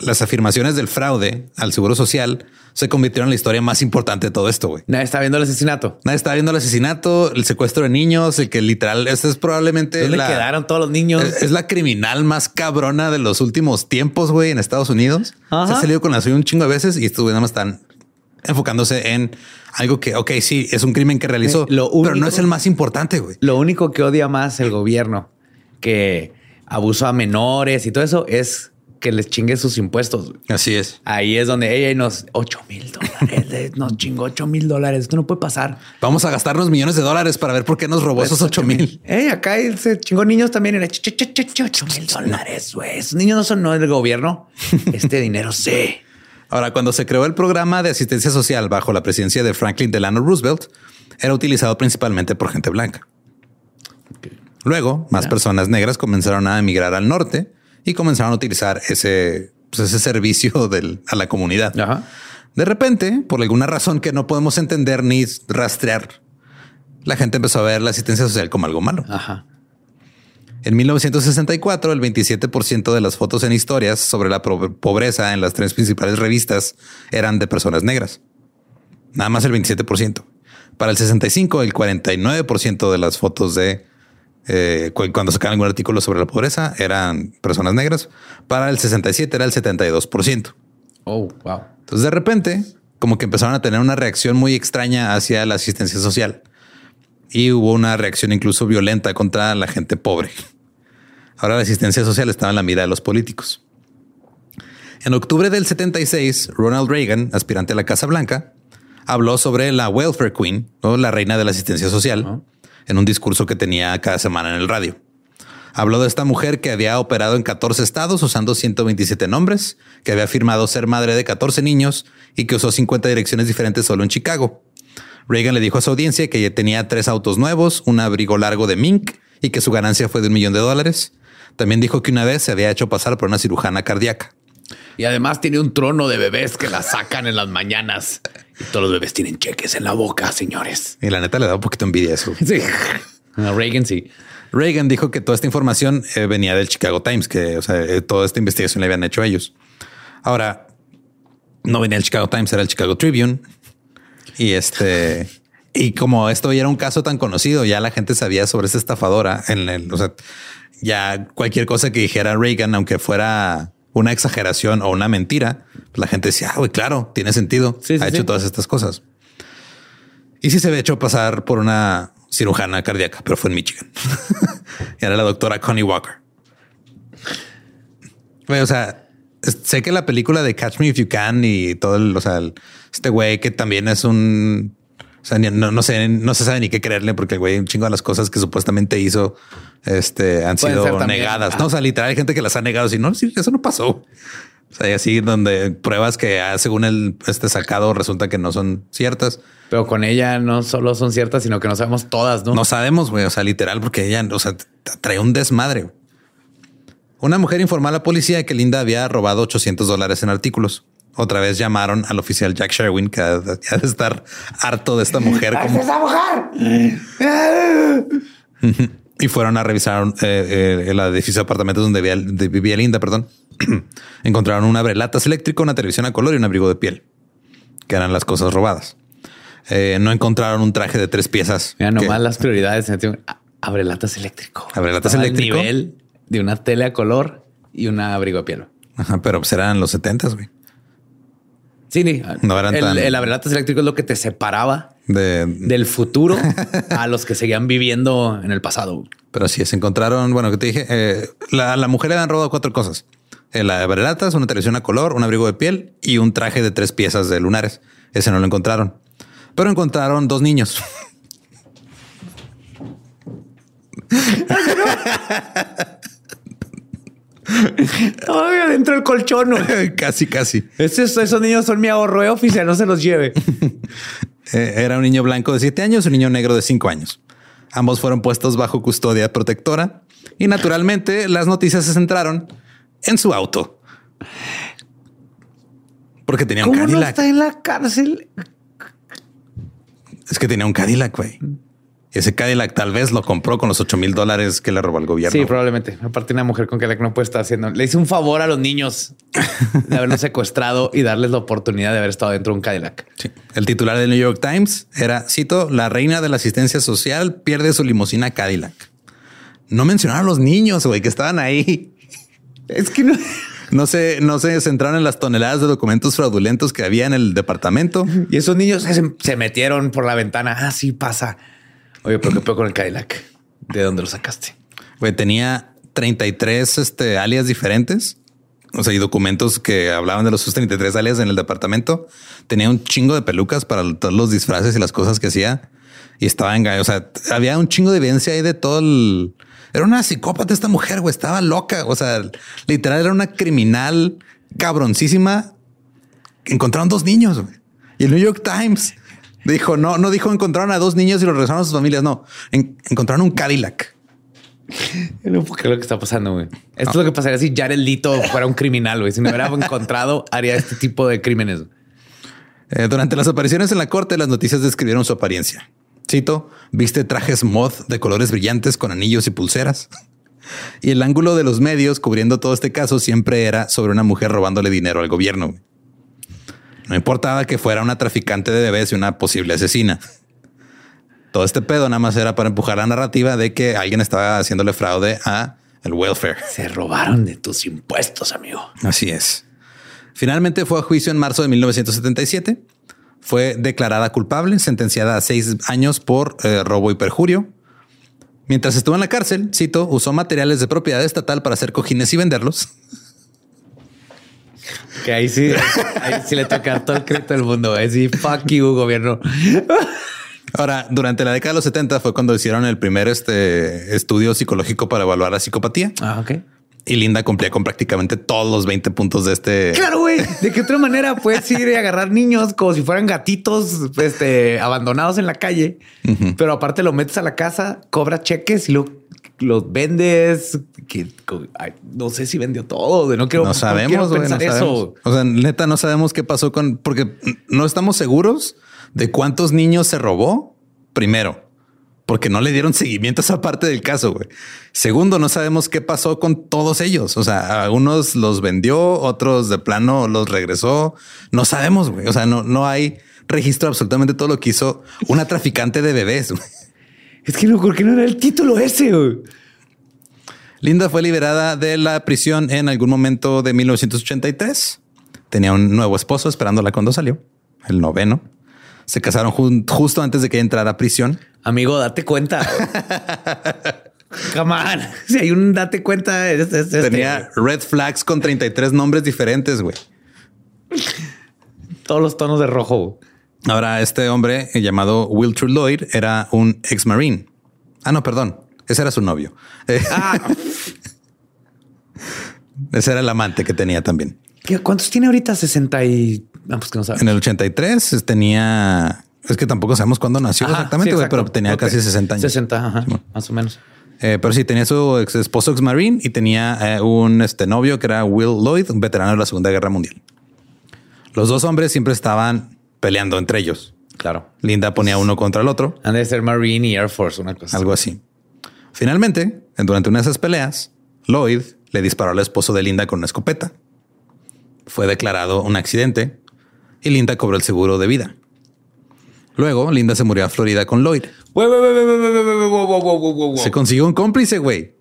[SPEAKER 1] las afirmaciones del fraude al seguro social se convirtieron en la historia más importante de todo esto, güey.
[SPEAKER 3] Nadie está viendo el asesinato.
[SPEAKER 1] Nadie está viendo el asesinato, el secuestro de niños, el que literal, este es probablemente
[SPEAKER 3] ¿Dónde
[SPEAKER 1] la,
[SPEAKER 3] quedaron todos los niños?
[SPEAKER 1] es, es la criminal más cabrona de los últimos tiempos, güey, en Estados Unidos.
[SPEAKER 3] Ajá.
[SPEAKER 1] Se ha salido con la suya un chingo de veces y estos güey nada más están enfocándose en algo que, ok, sí, es un crimen que realizó,
[SPEAKER 3] Eh, lo
[SPEAKER 1] pero no
[SPEAKER 3] único-
[SPEAKER 1] es el más importante, güey.
[SPEAKER 3] Lo único que odia más el gobierno que abuso a menores y todo eso es que les chingue sus impuestos.
[SPEAKER 1] Así es.
[SPEAKER 3] Ahí es donde ella nos 8 mil dólares de- nos chingó 8 mil dólares. Esto no puede pasar.
[SPEAKER 1] Vamos a gastarnos millones de dólares para ver por qué nos robó esos ocho mil.
[SPEAKER 3] Eh, acá se chingó niños también. Era ch- ch- ch- ch- 8 mil dólares. güey. Esos niños no son no del gobierno. Este dinero sí.
[SPEAKER 1] Ahora, cuando se creó el programa de asistencia social bajo la presidencia de Franklin Delano Roosevelt, era utilizado principalmente por gente blanca. Luego, más personas negras comenzaron a emigrar al norte y comenzaron a utilizar ese, pues, ese servicio del- a la comunidad.
[SPEAKER 3] Ajá.
[SPEAKER 1] De repente, por alguna razón que no podemos entender ni rastrear, la gente empezó a ver la asistencia social como algo malo.
[SPEAKER 3] Ajá.
[SPEAKER 1] En 1964, el 27% de las fotos en historias sobre la pobreza en las tres principales revistas eran de personas negras. Nada más el 27%. Para el 65, el 49% de las fotos de eh, cu- cuando sacaban algún artículo sobre la pobreza eran personas negras. Para el 67 era el 72%.
[SPEAKER 3] Oh, wow.
[SPEAKER 1] Entonces de repente, como que empezaron a tener una reacción muy extraña hacia la asistencia social. Y hubo una reacción incluso violenta contra la gente pobre. Ahora la asistencia social estaba en la mira de los políticos. En octubre del 76, Ronald Reagan, aspirante a la Casa Blanca, habló sobre la Welfare Queen, la reina de la asistencia social, en un discurso que tenía cada semana en el radio. Habló de esta mujer que había operado en 14 estados usando 127 nombres, que había afirmado ser madre de 14 niños y que usó 50 direcciones diferentes solo en Chicago. Reagan le dijo a su audiencia que ella tenía tres autos nuevos, un abrigo largo de mink y que su ganancia fue de un millón de dólares. También dijo que una vez se había hecho pasar por una cirujana cardíaca.
[SPEAKER 3] Y además tiene un trono de bebés que la sacan en las mañanas. Y todos los bebés tienen cheques en la boca, señores.
[SPEAKER 1] Y la neta le da un poquito envidia eso.
[SPEAKER 3] Sí. Reagan sí.
[SPEAKER 1] Reagan dijo que toda esta información eh, venía del Chicago Times, que o sea, eh, toda esta investigación le habían hecho ellos. Ahora, no venía el Chicago Times, era el Chicago Tribune. Y este, y como esto ya era un caso tan conocido, ya la gente sabía sobre esta estafadora en el, o sea, ya cualquier cosa que dijera Reagan, aunque fuera una exageración o una mentira, pues la gente decía, ah, claro, tiene sentido.
[SPEAKER 3] Sí, sí,
[SPEAKER 1] ha hecho
[SPEAKER 3] sí.
[SPEAKER 1] todas estas cosas. Y sí se había hecho pasar por una cirujana cardíaca, pero fue en Michigan. era la doctora Connie Walker. O sea, sé que la película de Catch Me If You Can y todo el, o sea, el- este güey que también es un, o sea, no, no sé, no se sabe ni qué creerle porque el güey un chingo de las cosas que supuestamente hizo, este, han
[SPEAKER 3] Pueden
[SPEAKER 1] sido negadas. No, o sea, literal hay gente que las ha negado. Si no, sí, eso no pasó. O sea, y así donde pruebas que ah, según el este sacado resulta que no son ciertas.
[SPEAKER 3] Pero con ella no solo son ciertas, sino que no sabemos todas, ¿no?
[SPEAKER 1] No sabemos, güey. O sea, literal, porque ella, o sea, trae un desmadre. Una mujer informó a la policía que Linda había robado 800 dólares en artículos. Otra vez llamaron al oficial Jack Sherwin, que ha de, ha de estar harto de esta mujer. como- y fueron a revisar eh, eh, el edificio de apartamentos donde vivía, Linda, perdón. Encontraron un abrelatas eléctrico, una televisión a color y un abrigo de piel, que eran las cosas robadas. Eh, no encontraron un traje de tres piezas.
[SPEAKER 3] Mira,
[SPEAKER 1] que-
[SPEAKER 3] nomás las prioridades. Abrelatas eléctrico.
[SPEAKER 1] Abrelatas
[SPEAKER 3] Estaba
[SPEAKER 1] eléctrico.
[SPEAKER 3] nivel de una tele a color y un abrigo de piel.
[SPEAKER 1] Ajá, pero pues eran los 70 güey.
[SPEAKER 3] Sí, ni-
[SPEAKER 1] No eran
[SPEAKER 3] el,
[SPEAKER 1] tan-
[SPEAKER 3] el abrelatas eléctrico es lo que te separaba
[SPEAKER 1] De,
[SPEAKER 3] del futuro a los que seguían viviendo en el pasado.
[SPEAKER 1] pero sí se encontraron. Bueno, que te dije, eh, la, la mujer le habían robado cuatro cosas: Eh, la abrelatas, una televisión a color, un abrigo de piel y un traje de tres piezas de lunares. Ese no lo encontraron, pero encontraron dos niños.
[SPEAKER 3] Ay, adentro del colchón.
[SPEAKER 1] casi, casi.
[SPEAKER 3] Esos, esos niños son mi ahorro, eh, oficial. No se los lleve.
[SPEAKER 1] Eh, era un niño blanco de siete años y un niño negro de cinco años. Ambos fueron puestos bajo custodia protectora y naturalmente las noticias se centraron en su auto. Porque tenía un
[SPEAKER 3] ¿Cómo no
[SPEAKER 1] Cadillac.
[SPEAKER 3] está en la cárcel?
[SPEAKER 1] Es que tenía un Cadillac, güey. Ese Cadillac tal vez lo compró con los 8 mil dólares que le robó el gobierno.
[SPEAKER 3] Sí, probablemente. Aparte, una mujer con que no puede estar haciendo. Le hice un favor a los niños de haberlos secuestrado y darles la oportunidad de haber estado dentro de un Cadillac.
[SPEAKER 1] Sí. El titular del New York Times era, cito, la reina de la asistencia social pierde su limusina Cadillac. No mencionaron a los niños, güey, que estaban ahí.
[SPEAKER 3] Es que no.
[SPEAKER 1] No se, no se centraron en las toneladas de documentos fraudulentos que había en el departamento.
[SPEAKER 3] Y esos niños se, se metieron por la ventana. Ah, sí pasa. Oye, pero qué con el Cadillac. ¿De dónde lo sacaste?
[SPEAKER 1] Güey, tenía 33 este, alias diferentes. O sea, y documentos que hablaban de los sus 33 alias en el departamento. Tenía un chingo de pelucas para todos los disfraces y las cosas que hacía. Y estaba en... O sea, había un chingo de evidencia ahí de todo el... Era una psicópata esta mujer, güey. Estaba loca. O sea, literal era una criminal cabroncísima. Encontraron dos niños. Y el New York Times dijo, no, no dijo encontraron a dos niños y los regresaron a sus familias. No, En- encontraron un Cadillac.
[SPEAKER 3] No puedo creer lo que está pasando, güey. Esto es lo que pasaría si Jared Leto fuera un criminal, güey. Si me hubiera encontrado, haría este tipo de crímenes.
[SPEAKER 1] Eh, durante las apariciones en la corte, las noticias describieron su apariencia. Cito, viste trajes mod de colores brillantes con anillos y pulseras. Y el ángulo de los medios cubriendo todo este caso siempre era sobre una mujer robándole dinero al gobierno. No importaba que fuera una traficante de bebés y una posible asesina. Todo este pedo nada más era para empujar la narrativa de que alguien estaba haciéndole fraude a el welfare.
[SPEAKER 3] Se robaron de tus impuestos, amigo.
[SPEAKER 1] Así es. Finalmente fue a juicio en marzo de 1977. Fue declarada culpable, sentenciada a seis años por eh, robo y perjurio. Mientras estuvo en la cárcel, cito, usó materiales de propiedad estatal para hacer cojines y venderlos.
[SPEAKER 3] Que ahí sí, ahí sí le toca todo el crédito del mundo. güey. Sí, fuck you, gobierno.
[SPEAKER 1] Ahora, durante la década de los 70 fue cuando hicieron el primer este, estudio psicológico para evaluar la psicopatía.
[SPEAKER 3] Ah, ok.
[SPEAKER 1] Y Linda cumplía con prácticamente todos los 20 puntos de este.
[SPEAKER 3] Claro, güey. ¿De qué otra manera puedes ir y agarrar niños como si fueran gatitos este, abandonados en la calle? Pero aparte lo metes a la casa, cobras cheques y lo, los vendes. Que, ay, no sé si vendió todo. No quiero,
[SPEAKER 1] No sabemos,
[SPEAKER 3] quiero
[SPEAKER 1] no
[SPEAKER 3] pensar eso.
[SPEAKER 1] sabemos. O sea, neta, no sabemos qué pasó con, porque no estamos seguros de cuántos niños se robó. Primero, porque no le dieron seguimiento a esa parte del caso. Segundo, no sabemos qué pasó con todos ellos. O sea, algunos los vendió, otros de plano los regresó. No sabemos. güey. O sea, no, no hay registro de absolutamente todo lo que hizo una traficante de bebés.
[SPEAKER 3] Es que no, ¿por qué no era el título ese? güey?
[SPEAKER 1] Linda fue liberada de la prisión en algún momento de 1983. Tenía un nuevo esposo esperándola cuando salió, el noveno. Se casaron justo antes de que entrara a prisión.
[SPEAKER 3] Amigo, date cuenta. Come on. Si hay un date cuenta, es, es- este,
[SPEAKER 1] Tenía red flags con 33 nombres diferentes, güey.
[SPEAKER 3] todos los tonos de rojo.
[SPEAKER 1] Ahora, este hombre eh, llamado Wilter Lloyd era un ex marine. Ah, no, perdón. Ese era su novio. Eh,
[SPEAKER 3] Ah,
[SPEAKER 1] ese era el amante que tenía también.
[SPEAKER 3] ¿qué- ¿cuántos tiene ahorita? 60 y... Ah, pues que no sabes.
[SPEAKER 1] En el 83 es- tenía... Es que tampoco sabemos cuándo nació
[SPEAKER 3] Ajá,
[SPEAKER 1] exactamente,
[SPEAKER 3] sí,
[SPEAKER 1] pero tenía casi 60 años.
[SPEAKER 3] 60, ajá, más o menos.
[SPEAKER 1] Eh, pero sí, tenía su ex esposo ex marine y tenía eh, un este, novio que era Will Lloyd, un veterano de la Segunda Guerra Mundial. Los dos hombres siempre estaban peleando entre ellos.
[SPEAKER 3] Claro.
[SPEAKER 1] Linda ponía uno contra el otro.
[SPEAKER 3] Han de ser Marine y Air Force, una cosa.
[SPEAKER 1] Algo así. Finalmente, durante una de esas peleas, Lloyd le disparó al esposo de Linda con una escopeta. Fue declarado un accidente y Linda cobró el seguro de vida. Luego, Linda se murió a Florida con Lloyd. Se consiguió un cómplice, güey.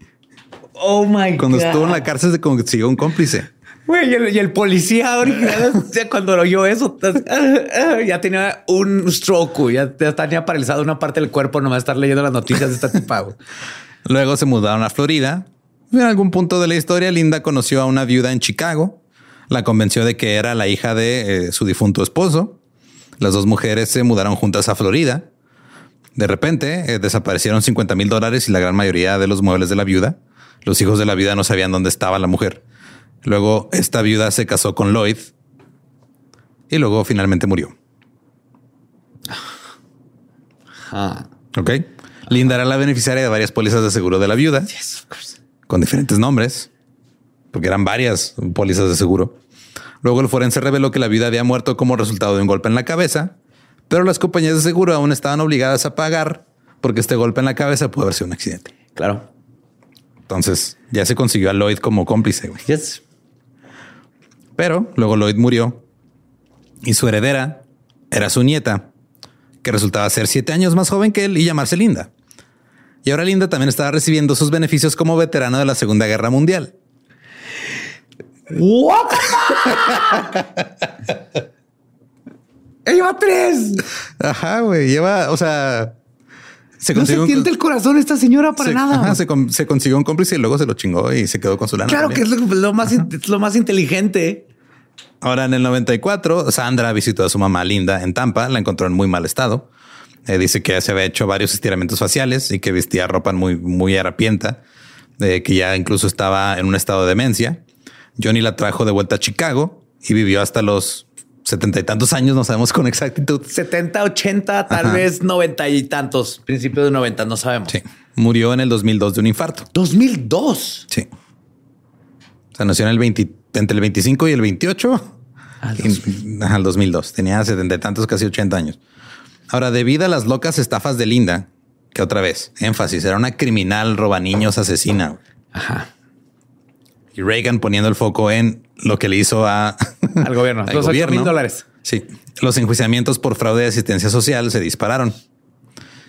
[SPEAKER 3] Oh my
[SPEAKER 1] Cuando estuvo en la cárcel, se consiguió un cómplice.
[SPEAKER 3] Y el, policía original, cuando lo oyó eso, ya tenía un stroke, ya, ya tenía paralizado una parte del cuerpo nomás estar leyendo las noticias de esta tipa.
[SPEAKER 1] Luego se mudaron a Florida. En algún punto de la historia, Linda conoció a una viuda en Chicago. La convenció de que era la hija de eh, su difunto esposo. Las dos mujeres se mudaron juntas a Florida. De repente eh, desaparecieron 50 mil dólares y la gran mayoría de los muebles de la viuda. Los hijos de la viuda no sabían dónde estaba la mujer. Luego esta viuda se casó con Lloyd y luego finalmente murió.
[SPEAKER 3] Ah.
[SPEAKER 1] Ok. Linda era la beneficiaria de varias pólizas de seguro de la viuda con diferentes nombres, porque eran varias pólizas de seguro. Luego el forense reveló que la viuda había muerto como resultado de un golpe en la cabeza, pero las compañías de seguro aún estaban obligadas a pagar porque este golpe en la cabeza pudo haber sido un accidente.
[SPEAKER 3] Claro.
[SPEAKER 1] Entonces ya se consiguió a Lloyd como cómplice.
[SPEAKER 3] Yes.
[SPEAKER 1] Pero luego Lloyd murió y su heredera era su nieta, que resultaba ser siete años más joven que él y llamarse Linda. Y ahora Linda también estaba recibiendo sus beneficios como veterano de la Segunda Guerra Mundial.
[SPEAKER 3] What? Lleva tres.
[SPEAKER 1] Ajá, güey. Lleva, o sea, se
[SPEAKER 3] No se tiente el corazón esta señora para
[SPEAKER 1] se-
[SPEAKER 3] nada.
[SPEAKER 1] ajá, se, con- se consiguió un cómplice y luego se lo chingó y se quedó con su lana.
[SPEAKER 3] Claro que es lo, lo más, in- lo más inteligente.
[SPEAKER 1] Ahora en el 94, Sandra visitó a su mamá Linda en Tampa, la encontró en muy mal estado. Eh, dice que se había hecho varios estiramientos faciales y que vestía ropa muy, muy harapienta, eh, que ya incluso estaba en un estado de demencia. Johnny la trajo de vuelta a Chicago y vivió hasta los setenta y tantos años, no sabemos con exactitud.
[SPEAKER 3] 70, 80, tal
[SPEAKER 1] Ajá.
[SPEAKER 3] vez 90 y tantos. Principio de 90, no sabemos.
[SPEAKER 1] Sí, murió en el 2002 de un infarto.
[SPEAKER 3] 2002.
[SPEAKER 1] Sí. Sea, nació en el 20, entre el 25 y el 28.
[SPEAKER 3] Al
[SPEAKER 1] ajá, al 2002. Tenía setenta y tantos, casi 80 años. Ahora, debido a las locas estafas de Linda, que otra vez, énfasis, era una criminal, roba niños, asesina.
[SPEAKER 3] Ajá.
[SPEAKER 1] Y Reagan poniendo el foco en lo que le hizo a,
[SPEAKER 3] Al gobierno.
[SPEAKER 1] al
[SPEAKER 3] Los mil dólares.
[SPEAKER 1] Sí. Los enjuiciamientos por fraude de asistencia social se dispararon.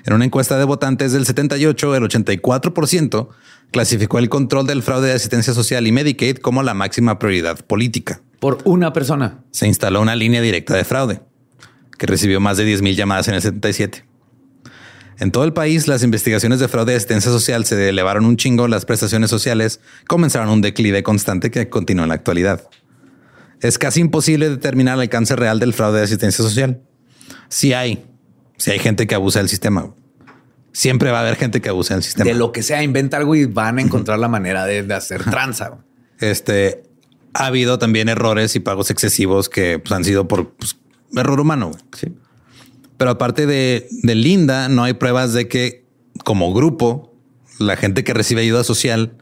[SPEAKER 1] En una encuesta de votantes del 78, el 84% clasificó el control del fraude de asistencia social y Medicaid como la máxima prioridad política.
[SPEAKER 3] Por una persona.
[SPEAKER 1] Se instaló una línea directa de fraude que recibió más de 10 mil llamadas en el 77. En todo el país, las investigaciones de fraude de asistencia social se elevaron un chingo, las prestaciones sociales comenzaron un declive constante que continúa en la actualidad. Es casi imposible determinar el alcance real del fraude de asistencia social. Sí hay, Si hay gente que abusa del sistema. Siempre va a haber gente que abusa del sistema.
[SPEAKER 3] De lo que sea, inventa algo y van a encontrar la manera de, de hacer tranza.
[SPEAKER 1] Este ha habido también errores y pagos excesivos que pues, han sido por pues, error humano.
[SPEAKER 3] Sí.
[SPEAKER 1] Pero aparte de, de Linda, no hay pruebas de que como grupo, la gente que recibe ayuda social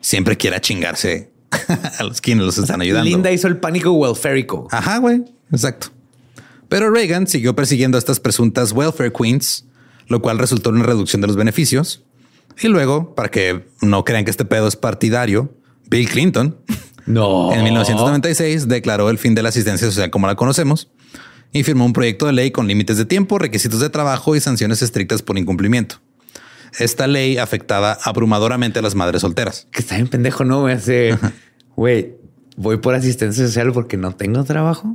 [SPEAKER 1] siempre quiera chingarse a los quienes los están ayudando.
[SPEAKER 3] Linda hizo el pánico welfarico.
[SPEAKER 1] Ajá, güey. Exacto. Pero Reagan siguió persiguiendo a estas presuntas welfare queens, lo cual resultó en una reducción de los beneficios. Y luego, para que no crean que este pedo es partidario, Bill Clinton
[SPEAKER 3] No.
[SPEAKER 1] en 1996 declaró el fin de la asistencia social como la conocemos y firmó un proyecto de ley con límites de tiempo, requisitos de trabajo y sanciones estrictas por incumplimiento. Esta ley afectaba abrumadoramente a las madres solteras.
[SPEAKER 3] Que está bien pendejo, ¿no? Güey, voy por asistencia social porque no tengo trabajo.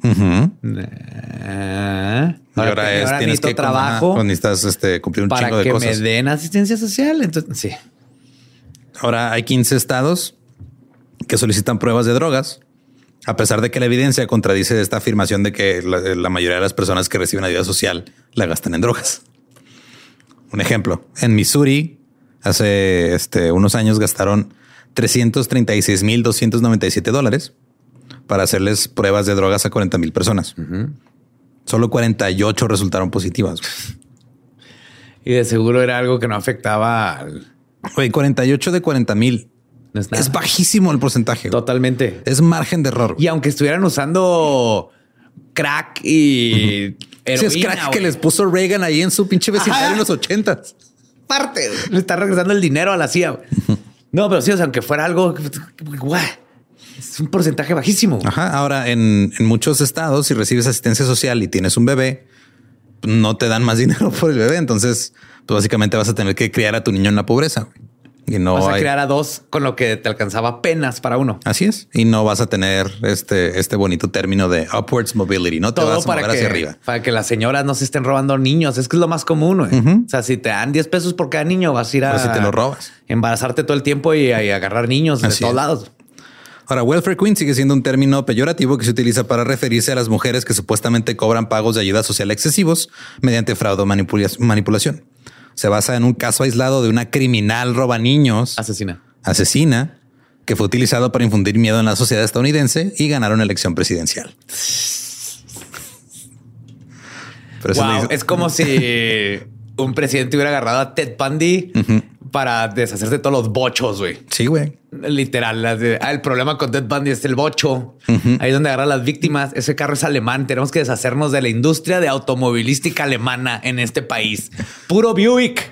[SPEAKER 3] Ah,
[SPEAKER 1] Y ahora, es, tienes que
[SPEAKER 3] trabajo
[SPEAKER 1] ajá, necesitas este, cumplir un
[SPEAKER 3] para
[SPEAKER 1] chingo de
[SPEAKER 3] que
[SPEAKER 1] cosas.
[SPEAKER 3] me den asistencia social. Entonces, sí.
[SPEAKER 1] Ahora hay 15 estados que solicitan pruebas de drogas, a pesar de que la evidencia contradice esta afirmación de que la, la mayoría de las personas que reciben ayuda social la gastan en drogas. Un ejemplo, en Missouri, hace este, unos años gastaron 336.297 dólares para hacerles pruebas de drogas a 40 mil personas. Solo 48 resultaron positivas.
[SPEAKER 3] Y de seguro era algo que no afectaba al.
[SPEAKER 1] Güey, 48 de 40 mil.
[SPEAKER 3] No es.
[SPEAKER 1] Es bajísimo el porcentaje. güey.
[SPEAKER 3] Totalmente.
[SPEAKER 1] Es margen de error.
[SPEAKER 3] Y aunque estuvieran usando crack y
[SPEAKER 1] Ese es
[SPEAKER 3] heroína,
[SPEAKER 1] crack que les puso Reagan ahí en su pinche vecindario en los ochentas.
[SPEAKER 3] parte, le está regresando el dinero a la CIA. No, pero sí, o sea, aunque fuera algo, es un porcentaje bajísimo.
[SPEAKER 1] Ajá. Ahora, en, en muchos estados, si recibes asistencia social y tienes un bebé, no te dan más dinero por el bebé. Entonces, pues básicamente vas a tener que criar a tu niño en la pobreza. Y no
[SPEAKER 3] Vas a
[SPEAKER 1] hay-
[SPEAKER 3] crear a dos con lo que te alcanzaba apenas para uno.
[SPEAKER 1] Así es. Y no vas a tener este, este bonito término de upwards mobility. No te
[SPEAKER 3] Todo
[SPEAKER 1] vas a
[SPEAKER 3] para
[SPEAKER 1] mover
[SPEAKER 3] que,
[SPEAKER 1] hacia arriba.
[SPEAKER 3] para que las señoras no se estén robando niños. Es que es lo más común. O sea, si te dan 10 pesos por cada niño, vas a ir a
[SPEAKER 1] Pero si te lo robas.
[SPEAKER 3] embarazarte todo el tiempo y, y agarrar niños de todos
[SPEAKER 1] es.
[SPEAKER 3] lados.
[SPEAKER 1] Ahora, welfare queen sigue siendo un término peyorativo que se utiliza para referirse a las mujeres que supuestamente cobran pagos de ayuda social excesivos mediante fraude o manipula- manipulación. Se basa en un caso aislado de una criminal roba niños,
[SPEAKER 3] Asesina.
[SPEAKER 1] asesina, que fue utilizado para infundir miedo en la sociedad estadounidense y ganar una elección presidencial. Pero
[SPEAKER 3] Wow, es como si un presidente hubiera agarrado a Ted Bundy para deshacerse de todos los bochos, güey.
[SPEAKER 1] Sí, güey.
[SPEAKER 3] Literal, de- ah, el problema con Ted Bundy es el bocho. Ahí es donde agarra a las víctimas. Ese carro es alemán. Tenemos que deshacernos de la industria de automovilística alemana en este país. Puro Buick.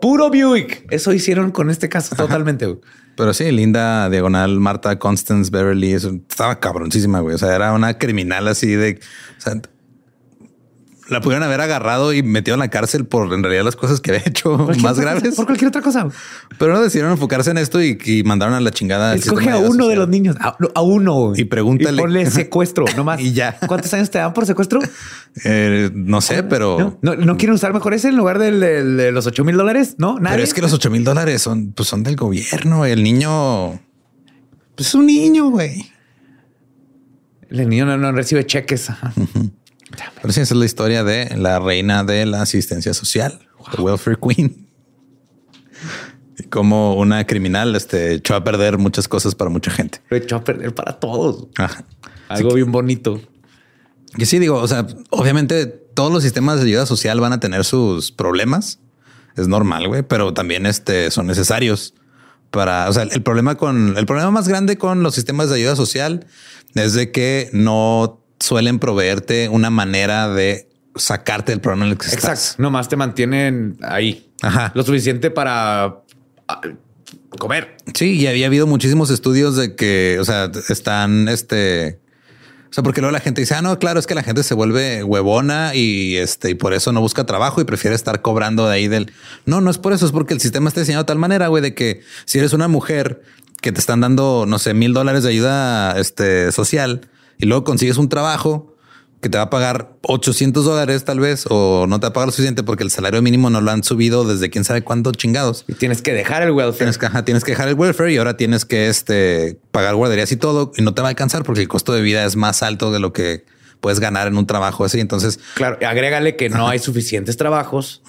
[SPEAKER 3] Puro Buick. Eso hicieron con este caso totalmente. güey.
[SPEAKER 1] Pero sí, Linda Diagonal, Marta Constance Beverly, eso estaba cabroncísima, güey. O sea, era una criminal así de. o sea, la pudieron haber agarrado y metido en la cárcel por en realidad las cosas que había hecho más
[SPEAKER 3] cosa,
[SPEAKER 1] graves.
[SPEAKER 3] Por cualquier otra cosa.
[SPEAKER 1] Pero no decidieron enfocarse en esto y, y mandaron a la chingada.
[SPEAKER 3] Escoge a uno de los niños. A, a uno.
[SPEAKER 1] Y pregúntale.
[SPEAKER 3] Y ponle secuestro, nomás.
[SPEAKER 1] Y ya.
[SPEAKER 3] ¿Cuántos años te dan por secuestro?
[SPEAKER 1] Eh, no sé, pero.
[SPEAKER 3] ¿No? ¿No, no quieren usar mejor ese en lugar del, del- de los 8 mil dólares? No, nadie.
[SPEAKER 1] Pero es que los 8 mil dólares son, pues son del gobierno. El niño. Pues es un niño, güey.
[SPEAKER 3] El niño no, no recibe cheques. Ajá.
[SPEAKER 1] Pero sí, esa es la historia de la reina de la asistencia social, the welfare queen. Y como una criminal este, echó a perder muchas cosas para mucha gente.
[SPEAKER 3] Lo echó a perder para todos.
[SPEAKER 1] Ajá.
[SPEAKER 3] Algo bien bonito.
[SPEAKER 1] Que sí, digo, o sea, obviamente todos los sistemas de ayuda social van a tener sus problemas. Es normal, güey, pero también este, son necesarios para, o sea, el problema con, el problema más grande con los sistemas de ayuda social es de que no suelen proveerte una manera de sacarte del problema en el que estás.
[SPEAKER 3] Exacto. Nomás te mantienen ahí.
[SPEAKER 1] Ajá.
[SPEAKER 3] Lo suficiente para ah, comer.
[SPEAKER 1] Sí, y había habido muchísimos estudios de que, o sea, están este. O sea, porque luego la gente dice, ah, no, claro, es que la gente se vuelve huevona y este, y por eso no busca trabajo y prefiere estar cobrando de ahí del. No, no es por eso, es porque el sistema está diseñado de tal manera, güey, de que si eres una mujer que te están dando, no sé, mil dólares de ayuda este, social y luego consigues un trabajo que te va a pagar 800 dólares tal vez o no te va a pagar lo suficiente porque el salario mínimo no lo han subido desde quién sabe cuánto chingados.
[SPEAKER 3] Y tienes que dejar el welfare.
[SPEAKER 1] Tienes que, ajá, tienes que dejar el welfare y ahora tienes que este, pagar guarderías y todo y no te va a alcanzar porque el costo de vida es más alto de lo que puedes ganar en un trabajo así. Entonces,
[SPEAKER 3] Claro, agrégale que no hay suficientes trabajos.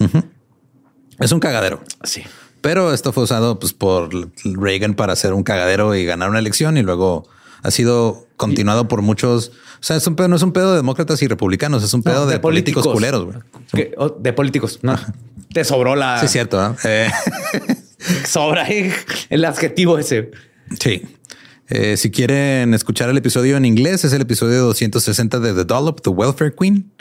[SPEAKER 1] es un cagadero.
[SPEAKER 3] Sí.
[SPEAKER 1] Pero esto fue usado pues, por Reagan para hacer un cagadero y ganar una elección y luego ha sido continuado por muchos. O sea, es un pedo, no es un pedo de demócratas y republicanos, es un pedo
[SPEAKER 3] No,
[SPEAKER 1] de, políticos, culeros.
[SPEAKER 3] Que- oh, de políticos. No, te sobró la.
[SPEAKER 1] Sí, es cierto. ¿no? Eh,
[SPEAKER 3] Sobra el adjetivo ese.
[SPEAKER 1] sí. Eh, si quieren escuchar el episodio en inglés, es el episodio 260 de The Dollop, The Welfare Queen.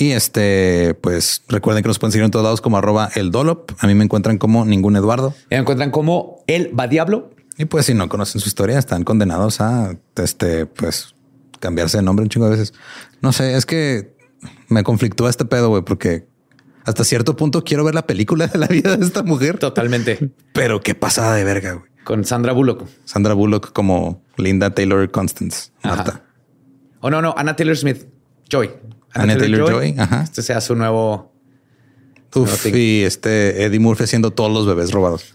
[SPEAKER 1] Y este, pues recuerden que nos pueden seguir en todos lados como arroba el Dollop. A mí me encuentran como ningún Eduardo.
[SPEAKER 3] Ya encuentran como el va diablo.
[SPEAKER 1] Y pues si no conocen su historia, están condenados a este, pues cambiarse de nombre un chingo de veces. No sé, es que me conflictúa este pedo, güey, porque hasta cierto punto quiero ver la película de la vida de esta mujer.
[SPEAKER 3] Totalmente.
[SPEAKER 1] Pero qué pasada de verga, güey.
[SPEAKER 3] Con Sandra Bullock.
[SPEAKER 1] Sandra Bullock como Linda Taylor Constance.
[SPEAKER 3] Ajá.
[SPEAKER 1] Marta.
[SPEAKER 3] O no, no, Anna Taylor Smith. Joy.
[SPEAKER 1] Anna Taylor-Joy, ajá.
[SPEAKER 3] Este sea su nuevo.
[SPEAKER 1] Uf,
[SPEAKER 3] No,
[SPEAKER 1] y este Eddie Murphy haciendo todos los bebés robados.